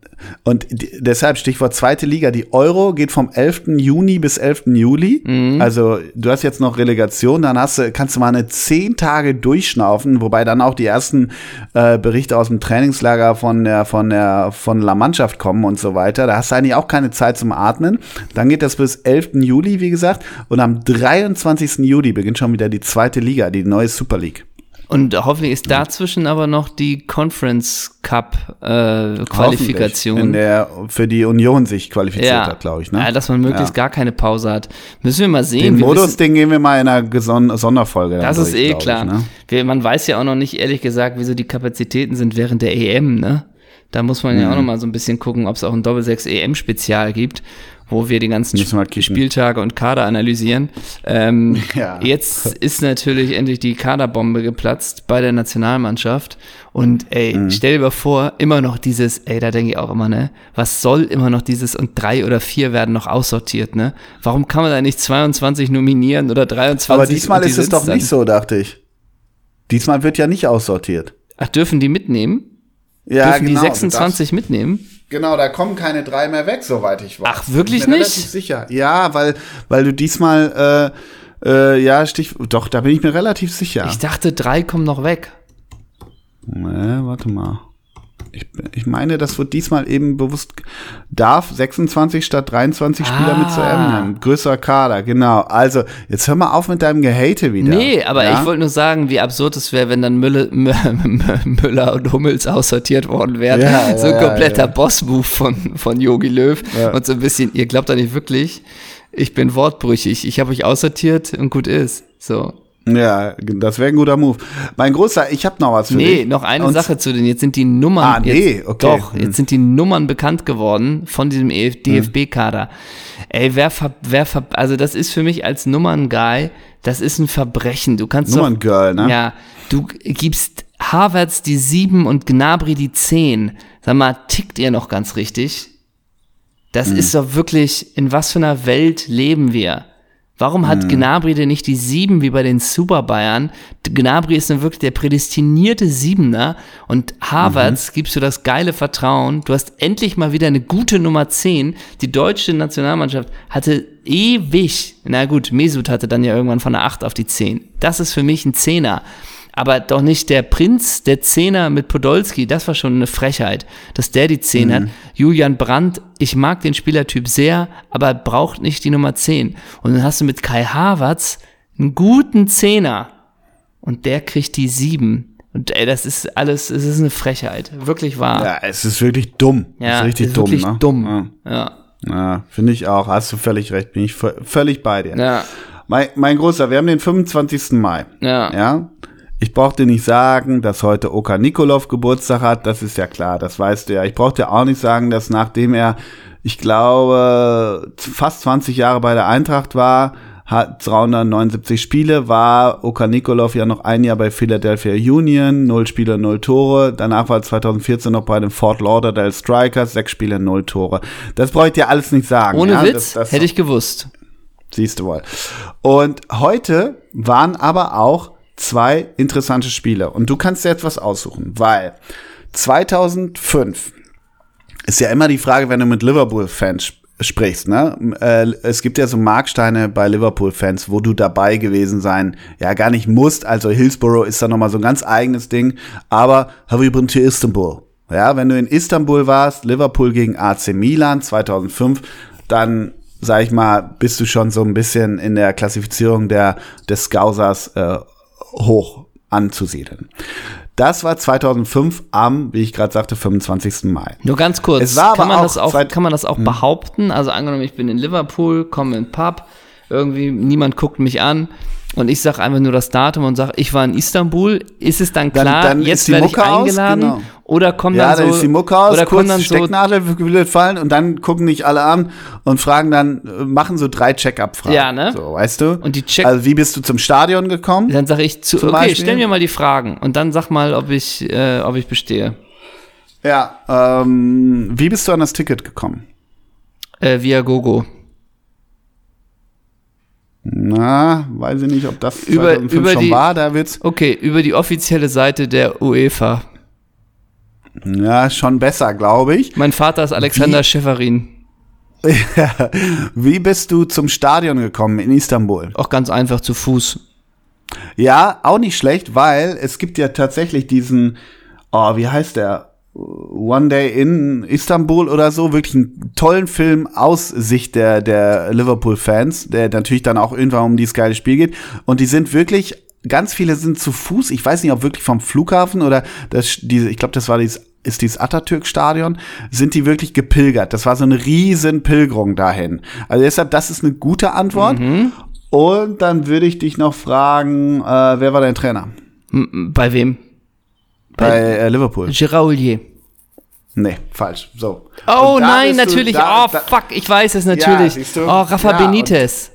und deshalb Stichwort zweite Liga. Die Euro geht vom 11. Juni bis 11. Juli. Mhm. Also du hast jetzt noch Relegation, dann hast du, kannst du mal eine zehn Tage durchschnaufen, wobei dann auch die ersten äh, Berichte aus dem Trainingslager von der, von der, von der Mannschaft kommen und so weiter. Da hast du eigentlich auch keine Zeit zum Atmen. Dann geht das bis 11. Juli, wie gesagt. Und am 23. Juli beginnt schon wieder die zweite Liga, die neue Super League. Und hoffentlich ist dazwischen aber noch die Conference Cup äh, Qualifikation. In der für die Union sich qualifiziert ja. hat, glaube ich. Ne? Ja, dass man möglichst ja. gar keine Pause hat. Müssen wir mal sehen. Den Modus, den gehen wir mal in einer Sonderfolge. Das ist eh klar. Ich, ne? Man weiß ja auch noch nicht, ehrlich gesagt, wieso die Kapazitäten sind während der EM, ne? Da muss man ja auch noch mal so ein bisschen gucken, ob es auch ein Doppel-6 EM-Spezial gibt wo wir die ganzen Spieltage und Kader analysieren. Ähm, ja. Jetzt ist natürlich endlich die Kaderbombe geplatzt bei der Nationalmannschaft. Und ey, mhm. stell dir mal vor, immer noch dieses, ey, da denke ich auch immer, ne, was soll immer noch dieses und drei oder vier werden noch aussortiert, ne? Warum kann man da nicht 22 nominieren oder 23? Aber diesmal ist es doch nicht so, dachte ich. Diesmal wird ja nicht aussortiert. Ach, dürfen die mitnehmen? Ja, dürfen genau, die 26 mitnehmen? Genau, da kommen keine drei mehr weg, soweit ich weiß. Ach, wirklich ich bin nicht? Relativ sicher. Ja, weil, weil du diesmal, äh, äh, ja, Stich, doch, da bin ich mir relativ sicher. Ich dachte, drei kommen noch weg. Ne, warte mal. Ich, ich meine, das wird diesmal eben bewusst, darf 26 statt 23 Spieler ah. mit zu nehmen. Größerer Kader, genau. Also, jetzt hör mal auf mit deinem Gehate wieder. Nee, aber ja? ich wollte nur sagen, wie absurd es wäre, wenn dann Müller, Müller und Hummels aussortiert worden wären. Ja, so ein kompletter ja, Boss-Move von, von Yogi Löw. Und so ein bisschen, ihr glaubt doch nicht wirklich, ich bin wortbrüchig. Ich habe euch aussortiert und gut ist. So. Ja, das wäre ein guter Move. Mein Großer, ich habe noch was für nee, dich. Nee, noch eine Und Sache zu den. Jetzt sind die Nummern. Ah, nee, jetzt, okay. Doch, hm. jetzt sind die Nummern bekannt geworden von diesem e DFB-Kader. Ey, wer, ver, wer, ver, also das ist für mich als Nummern-Guy, das ist ein Verbrechen. Du kannst Nummern-Girl, ne? Ja, du gibst Harvards die 7 und Gnabry die 10. Sag mal, tickt ihr noch ganz richtig? Das hm. ist doch wirklich, in was für einer Welt leben wir? Warum hat hm. Gnabry denn nicht die sieben wie bei den Super Bayern? Gnabry ist dann wirklich der prädestinierte Siebener und Harvards mhm. gibst du das geile Vertrauen. Du hast endlich mal wieder eine gute Nummer 10. Die deutsche Nationalmannschaft hatte ewig, na gut, Mesut hatte dann ja irgendwann von der 8 auf die 10. Das ist für mich ein Zehner aber doch nicht der Prinz, der Zehner mit Podolski, das war schon eine Frechheit, dass der die Zehn mhm. hat. Julian Brandt, ich mag den Spielertyp sehr, aber braucht nicht die Nummer 10. Und dann hast du mit Kai Havertz einen guten Zehner und der kriegt die sieben. Und ey, das ist alles, es ist eine Frechheit. Wirklich wahr. Ja, es ist wirklich dumm. Ja, es ist richtig ist dumm. Wirklich ne? dumm. Ja. ja. ja finde ich auch. Hast du völlig recht. Bin ich völlig bei dir. Ja. Mein, mein Großer, wir haben den 25. Mai. Ja. Ja. Ich brauchte nicht sagen, dass heute Oka Nikolov Geburtstag hat, das ist ja klar, das weißt du ja. Ich brauchte auch nicht sagen, dass nachdem er, ich glaube, fast 20 Jahre bei der Eintracht war, hat 379 Spiele, war Oka Nikolov ja noch ein Jahr bei Philadelphia Union, null Spiele, null Tore. Danach war er 2014 noch bei den Fort Lauderdale Strikers, sechs Spiele, null Tore. Das brauche ich dir alles nicht sagen. Ohne ja? Witz, das, das hätte ich gewusst. Siehst du wohl. Und heute waren aber auch zwei interessante Spiele. Und du kannst dir etwas aussuchen, weil 2005 ist ja immer die Frage, wenn du mit Liverpool-Fans sprichst, ne? Äh, es gibt ja so Marksteine bei Liverpool-Fans, wo du dabei gewesen sein, ja, gar nicht musst. Also Hillsborough ist da nochmal so ein ganz eigenes Ding. Aber have you been to Istanbul? Ja, wenn du in Istanbul warst, Liverpool gegen AC Milan 2005, dann sag ich mal, bist du schon so ein bisschen in der Klassifizierung der des Scousers äh, hoch anzusiedeln. Das war 2005 am, wie ich gerade sagte, 25. Mai. Nur ganz kurz, es war kann, man das auch, kann man das auch hm. behaupten? Also angenommen, ich bin in Liverpool, komme in den Pub, irgendwie niemand guckt mich an und ich sage einfach nur das Datum und sage, ich war in Istanbul, ist es dann klar, dann, dann jetzt werde ich eingeladen? Aus, genau. Oder kommen ja, dann, dann so, ist die Mucke aus, oder kurz dann Stecknadel so, fallen und dann gucken dich alle an und fragen dann, äh, machen so drei Check-up-Fragen. Ja, ne? So, weißt du? Und die Check also wie bist du zum Stadion gekommen? Dann sage ich, zu, okay, Beispiel? stell mir mal die Fragen und dann sag mal, ob ich, äh, ob ich bestehe. Ja, ähm, wie bist du an das Ticket gekommen? Äh, via Gogo. Na, weiß ich nicht, ob das über, über schon die, war, da wird's. Okay, über die offizielle Seite der UEFA. Ja, schon besser, glaube ich. Mein Vater ist Alexander Wie? Schäferin. Wie bist du zum Stadion gekommen in Istanbul? Auch ganz einfach zu Fuß. Ja, auch nicht schlecht, weil es gibt ja tatsächlich diesen, oh, wie heißt der? One Day in Istanbul oder so, wirklich einen tollen Film aus Sicht der, der Liverpool-Fans, der natürlich dann auch irgendwann um dieses geile Spiel geht. Und die sind wirklich, ganz viele sind zu Fuß, ich weiß nicht, ob wirklich vom Flughafen oder das, diese, ich glaube, das war dieses ist dieses Atatürk-Stadion, sind die wirklich gepilgert. Das war so eine riesen Pilgerung dahin. Also deshalb, das ist eine gute Antwort. Mhm. Und dann würde ich dich noch fragen, äh, wer war dein Trainer? Bei wem? Bei, äh, Liverpool. Gérard Houllier. Nee, falsch. So. Oh nein, natürlich. Da, oh, da, fuck, ich weiß es natürlich. Ja, oh, Rafa ja, Benitez.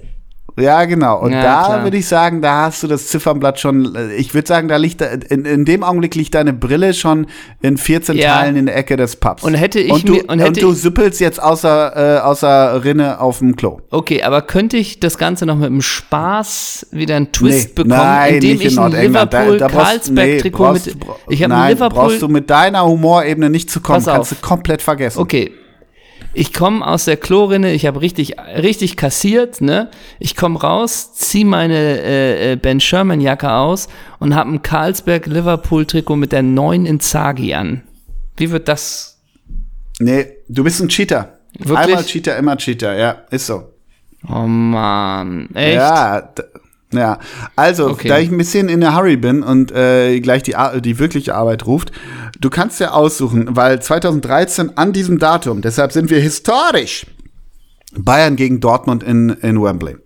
Ja, genau. Und ja, da würde ich sagen, da hast du das Ziffernblatt schon, äh, ich würde sagen, da liegt, in, in dem Augenblick liegt deine Brille schon in 14 ja. Teilen in der Ecke des Pubs. Und hätte ich und du, mir, und, hätte und du süppelst jetzt außer, äh, außer Rinne auf dem Klo. Okay, aber könnte ich das Ganze noch mit einem Spaß wieder einen Twist nee, bekommen, nein, indem ich ein Liverpool-Karlsberg-Trikot nee, mit, ich habe Liverpool. brauchst du mit deiner Humorebene nicht zu kommen, kannst du komplett vergessen. Okay, ich komme aus der Klorinne, ich habe richtig, richtig kassiert, ne? Ich komme raus, zieh meine äh, äh, Ben Sherman Jacke aus und habe ein Carlsberg Liverpool Trikot mit der neuen Inzaghi an. Wie wird das? Nee, du bist ein Cheater. Wirklich? Einmal Cheater, immer Cheater, ja, ist so. Oh man, echt? Ja, ja, also, okay. da ich ein bisschen in der Hurry bin und äh, gleich die, die wirkliche Arbeit ruft, du kannst ja aussuchen, weil 2013 an diesem Datum, deshalb sind wir historisch, Bayern gegen Dortmund in, in Wembley.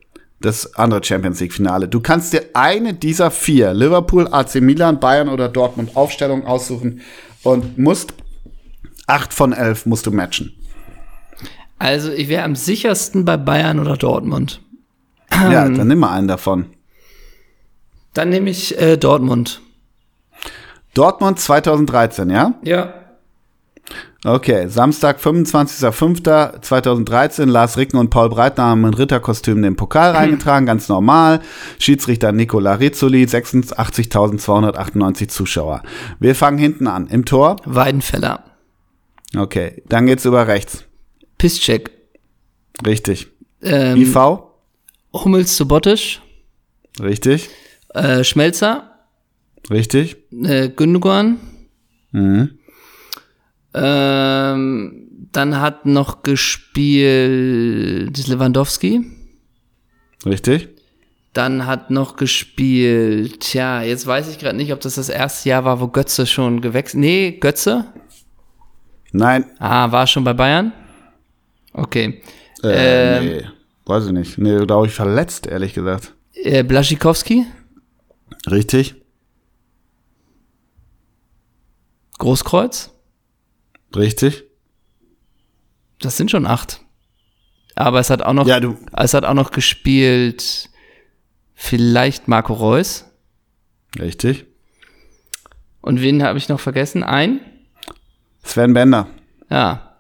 Das andere Champions League Finale. Du kannst dir eine dieser vier, Liverpool, AC Milan, Bayern oder Dortmund, Aufstellung aussuchen und musst acht von elf musst du matchen. Also ich wäre am sichersten bei Bayern oder Dortmund. Ja, dann nimm mal einen davon. Dann nehme ich äh, Dortmund. Dortmund 2013, ja? Ja. Okay, Samstag, 25.05.2013, Lars Ricken und Paul Breitner haben in Ritterkostüm den Pokal reingetragen, ganz normal. Schiedsrichter Nicola Rizzoli, 86.298 Zuschauer. Wir fangen hinten an. Im Tor? Weidenfeller. Okay, dann geht's über rechts. Piszczek. Richtig. Ähm, IV? Hummels zu Bottisch. Richtig. Äh, Schmelzer. Richtig. Äh, Gündogan. Mhm. Ähm, dann hat noch gespielt Lewandowski. Richtig. Dann hat noch gespielt, tja, jetzt weiß ich gerade nicht, ob das das erste Jahr war, wo Götze schon gewechselt. Nee, Götze? Nein. Ah, war schon bei Bayern? Okay. Äh, ähm, nee. Weiß ich nicht. Nee, da habe ich verletzt, ehrlich gesagt. Äh, Blaschikowski? Richtig. Großkreuz? Richtig. Das sind schon acht. Aber es hat auch noch, ja, du. es hat auch noch gespielt, vielleicht Marco Reus. Richtig. Und wen habe ich noch vergessen? Ein? Sven Bender. Ja.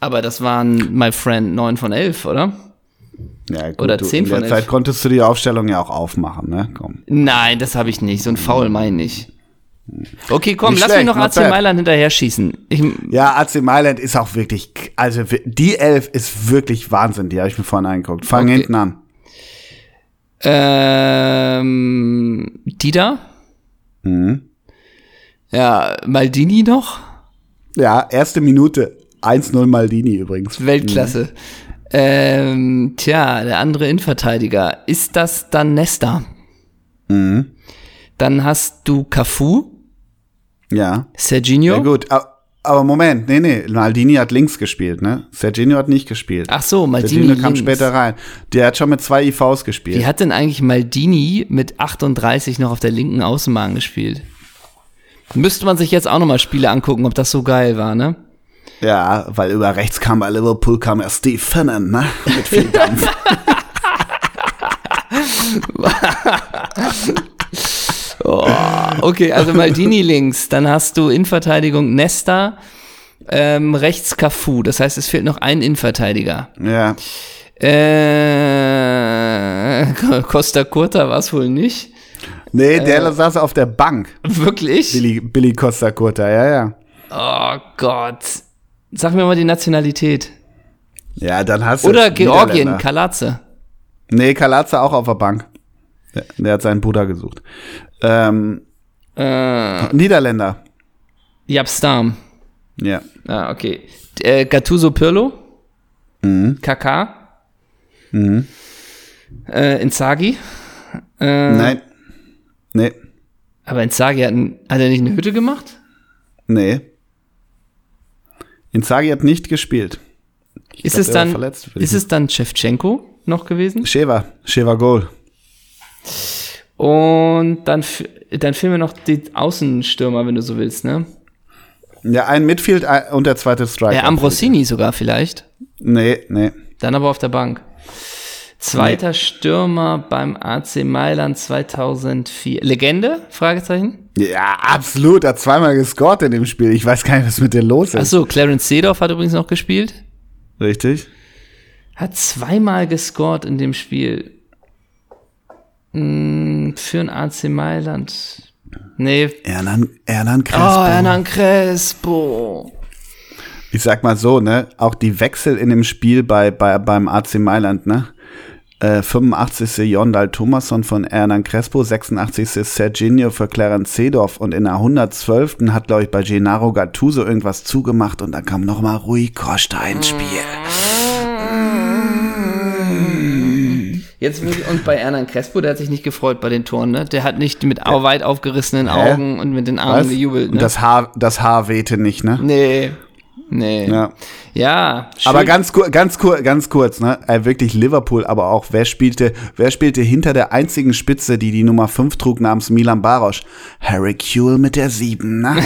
Aber das waren, my friend, neun von elf, oder? Ja, gut, Oder 10 du, von In der Zeit konntest du die Aufstellung ja auch aufmachen, ne? Komm. Nein, das habe ich nicht. So ein Foul meine ich. Okay, komm, nicht lass schlecht, mich noch AC bad. Mailand hinterher schießen. Ich, ja, AC Mailand ist auch wirklich, also die Elf ist wirklich Wahnsinn, die habe ich mir vorhin angeguckt. Fang okay. hinten an. Ähm, Dida? Mhm. Ja, Maldini noch? Ja, erste Minute. 1-0 Maldini übrigens. Weltklasse. Mhm. Ähm, tja, der andere Innenverteidiger. Ist das dann Nesta? Mhm. Dann hast du Cafu. Ja. Serginho. Ja gut, aber Moment, nee, nee, Maldini hat links gespielt, ne? Serginho hat nicht gespielt. Ach so, Maldini Serginho kam links. später rein. Der hat schon mit zwei IVs gespielt. Wie hat denn eigentlich Maldini mit 38 noch auf der linken Außenbahn gespielt? Müsste man sich jetzt auch nochmal Spiele angucken, ob das so geil war, ne? Ja, weil über rechts kam bei Liverpool kam ja Steve Finnan, ne? Mit viel Dampf. oh, okay, also Maldini links, dann hast du Innenverteidigung Nesta, ähm, rechts Cafu, das heißt, es fehlt noch ein Innenverteidiger. Ja. Äh, Costa Curta war es wohl nicht. Nee, der äh, saß auf der Bank. Wirklich? Billy, Billy Costa Curta, ja, ja. Oh Gott. Sag mir mal die Nationalität. Ja, dann hast du. Oder Georgien, Kalatze. Nee, Kalatze auch auf der Bank. Der, der hat seinen Bruder gesucht. Ähm, äh, Niederländer. Japstam. Ja. Ah, okay. Äh, Gattuso Pirlo. Mhm. Kaká. Mhm. Äh, Inzaghi. Äh, Nein. Nee. Aber Inzaghi hat, hat er nicht eine Hütte gemacht? Nee. Inzaghi hat nicht gespielt. Ich ist, glaub, es dann, ist es dann Shevchenko noch gewesen? Sheva, Sheva Goal. Und dann, dann fehlen mir noch die Außenstürmer, wenn du so willst, ne? Ja, ein Midfield und der zweite Striker. Ja, Ambrosini sogar vielleicht. Nee, nee. Dann aber auf der Bank. Zweiter nee. Stürmer beim AC Mailand 2004. Legende? Fragezeichen? Ja, absolut. Hat zweimal gescored in dem Spiel. Ich weiß gar nicht, was mit dir los ist. Achso, Clarence Seedorf hat übrigens noch gespielt. Richtig. Hat zweimal gescored in dem Spiel. Hm, für ein AC Mailand. Nee. Hernan, Hernan Crespo. Oh, Hernan Crespo. Ich sag mal so, ne, auch die Wechsel in dem Spiel bei, bei beim AC Mailand, ne? Äh, 85. Jondal Thomasson von Hernan Crespo, 86. Serginho für Clarence Seedorf und in der 112. hat, glaube ich, bei Gennaro Gattuso irgendwas zugemacht und dann kam nochmal Rui Costa ins Spiel. Jetzt und bei Hernan Crespo, der hat sich nicht gefreut bei den Toren, ne? Der hat nicht mit weit aufgerissenen Augen Hä? und mit den Armen Was? gejubelt. Ne? Und das Haar, das Haar wehte nicht, ne? Nee. Nee. Ja. Ja. Schön. Aber ganz kurz, ganz kurz, ganz kurz, ne? Äh, wirklich Liverpool, aber auch wer spielte, wer spielte hinter der einzigen Spitze, die die Nummer 5 trug namens Milan Barosch? Harry Kuehl mit der 7, ne?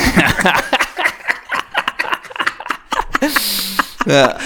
Ja,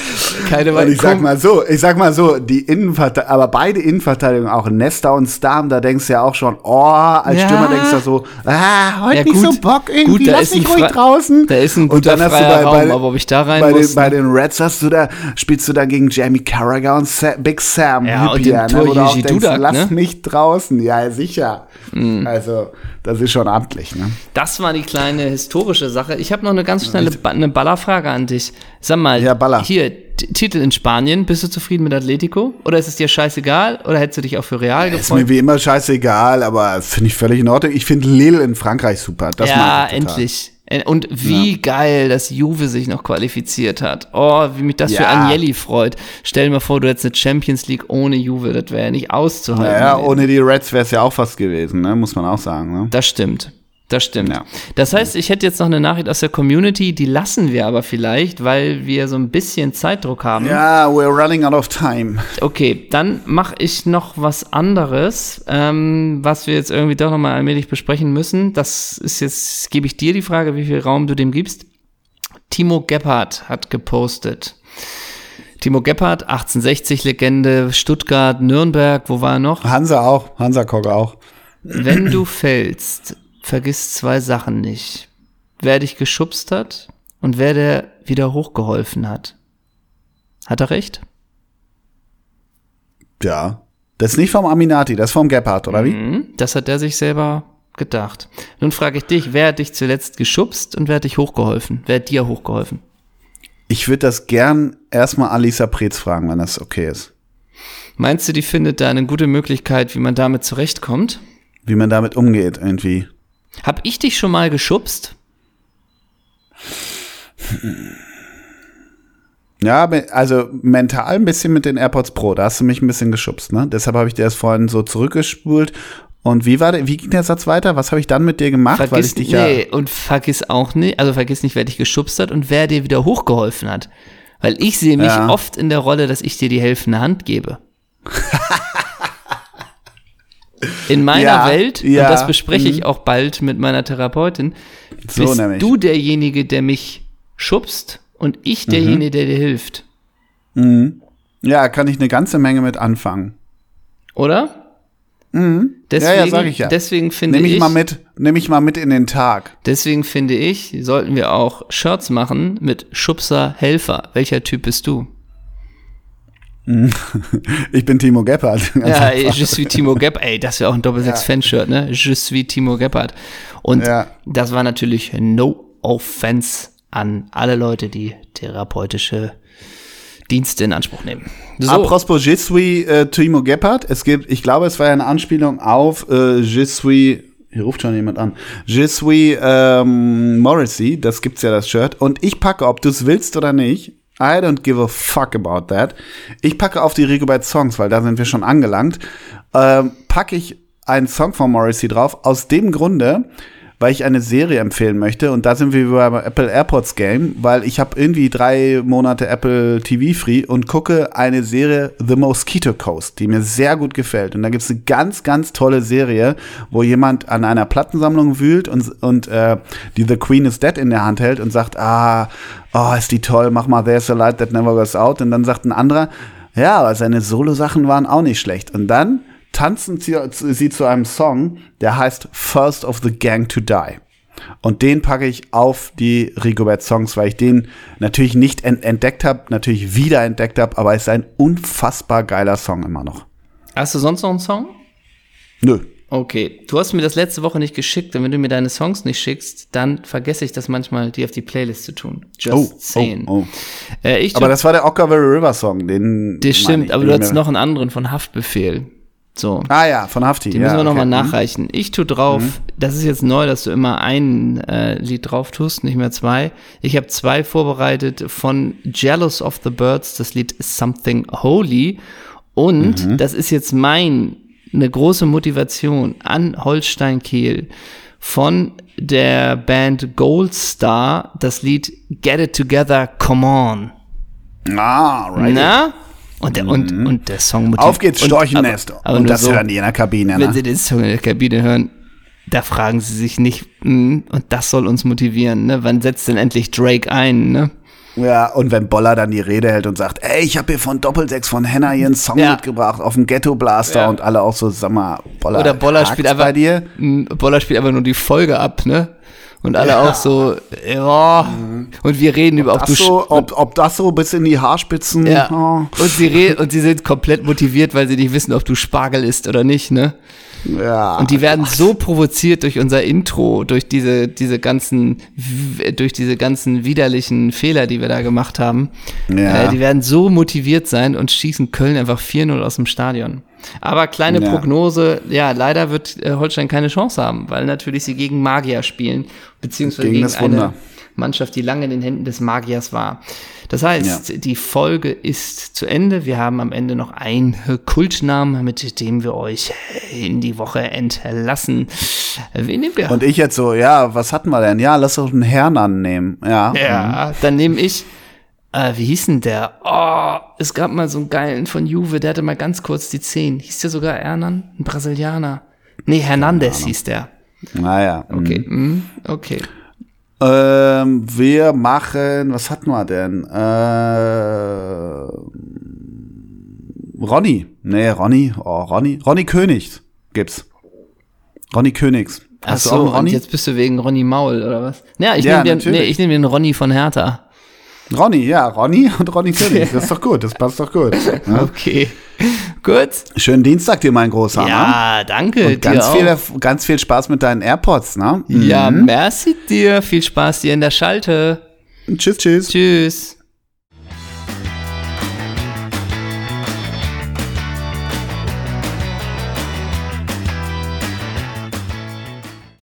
keine Und ich sag mal so, ich sag mal so, die Innenverteidigung, aber beide Innenverteidigungen, auch Nesta und Stam, da denkst du ja auch schon, oh, als ja. Stürmer denkst du so, ah, heute ja, nicht so Bock irgendwie, gut, lass mich ruhig draußen. Da ist ein guter und dann hast du bei, Raum, aber ob ich da rein bei muss. Den, bei den Reds hast du da, spielst du da gegen Jamie Carragher und Sa Big Sam ja, Hippier, und dem ne, Tor denkst, Dudak, lass ne? mich draußen. Ja, sicher. Mhm. Also, das ist schon amtlich, ne? Das war die kleine historische Sache. Ich habe noch eine ganz schnelle ba eine Ballerfrage an dich. Sag mal, ja, Baller. hier, Titel in Spanien, bist du zufrieden mit Atletico? Oder ist es dir scheißegal? Oder hättest du dich auch für Real gefreut? Ist mir wie immer scheißegal, aber finde ich völlig in Ordnung. Ich finde Lille in Frankreich super. Das ja, endlich. Und wie ja. geil, dass Juve sich noch qualifiziert hat. Oh, wie mich das ja. für Agnelli freut. Stell dir mal vor, du hättest eine Champions League ohne Juve. Das wäre ja nicht auszuhalten. Ja, ohne die Reds wäre es ja auch fast gewesen, ne? muss man auch sagen. Ne? Das stimmt. Das stimmt. Ja. Das heißt, ich hätte jetzt noch eine Nachricht aus der Community, die lassen wir aber vielleicht, weil wir so ein bisschen Zeitdruck haben. Ja, we're running out of time. Okay, dann mache ich noch was anderes, ähm, was wir jetzt irgendwie doch nochmal allmählich besprechen müssen. Das ist jetzt, gebe ich dir die Frage, wie viel Raum du dem gibst. Timo Gebhardt hat gepostet. Timo Gebhardt, 1860-Legende, Stuttgart, Nürnberg, wo war er noch? Hansa auch, Hansa Kogge auch. Wenn du fällst, vergiss zwei Sachen nicht. Wer dich geschubst hat und wer der wieder hochgeholfen hat. Hat er recht? Ja. Das ist nicht vom Aminati, das ist vom Gebhardt, oder wie? Mhm, das hat er sich selber gedacht. Nun frage ich dich, wer hat dich zuletzt geschubst und wer hat dich hochgeholfen? Wer hat dir hochgeholfen? Ich würde das gern erstmal Alisa Preetz fragen, wenn das okay ist. Meinst du, die findet da eine gute Möglichkeit, wie man damit zurechtkommt? Wie man damit umgeht, irgendwie. Hab ich dich schon mal geschubst? Ja, also mental ein bisschen mit den AirPods Pro. Da hast du mich ein bisschen geschubst, ne? Deshalb habe ich dir das vorhin so zurückgespult. Und wie war der, wie ging der Satz weiter? Was habe ich dann mit dir gemacht? Vergiss, weil ich dich nee, ja und vergiss auch nicht, also vergiss nicht, wer dich geschubst hat und wer dir wieder hochgeholfen hat. Weil ich sehe mich ja. oft in der Rolle, dass ich dir die helfende Hand gebe. In meiner ja, Welt, ja, und das bespreche ich mhm. auch bald mit meiner Therapeutin, so bist nämlich. du derjenige, der mich schubst und ich derjenige, mhm. der dir hilft. Mhm. Ja, kann ich eine ganze Menge mit anfangen. Oder? Mhm. Deswegen, ja, ja, sag ich ja. Deswegen finde nehm ich, ich mal mit, nehme ich mal mit in den Tag. Deswegen finde ich, sollten wir auch Shirts machen mit Schubser Helfer. Welcher Typ bist du? Ich bin Timo Gebhardt. Ja, je suis Timo Gebhardt. Ey, das wäre auch ein Doppel-6-Fanshirt, ne? Je suis Timo Gebhardt. Und ja. das war natürlich no offense an alle Leute, die therapeutische Dienste in Anspruch nehmen. So. Apropos Je suis äh, Timo Gebhardt. Es gibt, ich glaube, es war ja eine Anspielung auf äh, Je suis hier ruft schon jemand an. Je suis ähm, Morrissey, das gibt's ja das Shirt. Und ich packe, ob du es willst oder nicht, I don't give a fuck about that. Ich packe auf die Rigobert Songs, weil da sind wir schon angelangt. Ähm, packe ich einen Song von Morrissey drauf, aus dem Grunde, weil ich eine Serie empfehlen möchte. Und da sind wir beim Apple AirPods Game, weil ich habe irgendwie drei Monate Apple TV Free und gucke eine Serie The Mosquito Coast, die mir sehr gut gefällt. Und da gibt es eine ganz, ganz tolle Serie, wo jemand an einer Plattensammlung wühlt und, und äh, die The Queen is Dead in der Hand hält und sagt, ah, oh, ist die toll, mach mal There's a Light That Never Goes Out. Und dann sagt ein anderer, ja, aber seine Solo-Sachen waren auch nicht schlecht. Und dann tanzen sie, sie zu einem Song, der heißt First of the Gang to Die. Und den packe ich auf die Rigobert Songs, weil ich den natürlich nicht ent entdeckt habe, natürlich wieder entdeckt habe, aber es ist ein unfassbar geiler Song immer noch. Hast du sonst noch einen Song? Nö. Okay, du hast mir das letzte Woche nicht geschickt und wenn du mir deine Songs nicht schickst, dann vergesse ich das manchmal, die auf die Playlist zu tun. Just oh, saying. Oh, oh. Äh, aber das war der Ockerville River Song, den. Das stimmt, aber du hattest noch einen anderen von Haftbefehl. So. Ah ja, von Hafti. Die müssen wir okay. nochmal mhm. nachreichen. Ich tu drauf, mhm. das ist jetzt neu, dass du immer ein äh, Lied drauf tust, nicht mehr zwei. Ich habe zwei vorbereitet von Jealous of the Birds, das Lied Something Holy. Und mhm. das ist jetzt mein, eine große Motivation an Holstein Kiel von der Band Gold Star, das Lied Get It Together, Come On. Ah, right. Na? Und der, und, mhm. und der Song motiviert. Auf geht's, Storchennest. Und, aber, aber und das so, hören die in der Kabine. Wenn ne? sie den Song in der Kabine hören, da fragen sie sich nicht, mh, hm, und das soll uns motivieren, ne? Wann setzt denn endlich Drake ein, ne? Ja, und wenn Boller dann die Rede hält und sagt, ey, ich habe hier von Doppelsechs von Henna hier einen Song ja. mitgebracht auf dem Ghetto Blaster ja. und alle auch so, sag mal, Boller, Oder Boller spielt einfach, bei dir? Boller spielt einfach nur die Folge ab, ne? Und alle ja. auch so, ja. Und wir reden ob über, ob du so, ob, ob das so bis in die Haarspitzen. Ja. Oh. Und sie reden, und sie sind komplett motiviert, weil sie nicht wissen, ob du Spargel isst oder nicht, ne? Ja. Und die werden Gott. so provoziert durch unser Intro, durch diese, diese ganzen, durch diese ganzen widerlichen Fehler, die wir da gemacht haben. Ja. Äh, die werden so motiviert sein und schießen Köln einfach 4-0 aus dem Stadion. Aber kleine ja. Prognose, ja, leider wird äh, Holstein keine Chance haben, weil natürlich sie gegen Magier spielen, beziehungsweise gegen, gegen eine Mannschaft, die lange in den Händen des Magiers war. Das heißt, ja. die Folge ist zu Ende. Wir haben am Ende noch einen Kultnamen, mit dem wir euch in die Woche entlassen. Wen nehmen wir? Und ich jetzt so, ja, was hatten wir denn? Ja, lass uns einen Herrn annehmen. Ja. Ja, mhm. dann nehme ich äh, wie hieß denn der? Oh, es gab mal so einen geilen von Juve, der hatte mal ganz kurz die Zehn. Hieß der sogar Hernan? Ein Brasilianer. Nee, Hernandez hieß der. Naja. Okay, mm. okay. Ähm, wir machen, was hatten wir denn? Äh, Ronny. Nee, Ronny. Oh, Ronny. Ronny Königs gibt's. Ronny Königs. Hast Ach so, und jetzt bist du wegen Ronny Maul, oder was? Ja, ich ja, nehme den, nee, ich nehm den Ronny von Hertha. Ronny, ja, Ronny und Ronny König. Das ist doch gut, das passt doch gut. Ja? Okay. Gut. Schönen Dienstag dir, mein Großer. Ja, ne? danke. Und ganz, dir viel, ganz viel Spaß mit deinen AirPods, ne? Ja, mhm. merci dir. Viel Spaß dir in der Schalte. Tschüss, tschüss. Tschüss.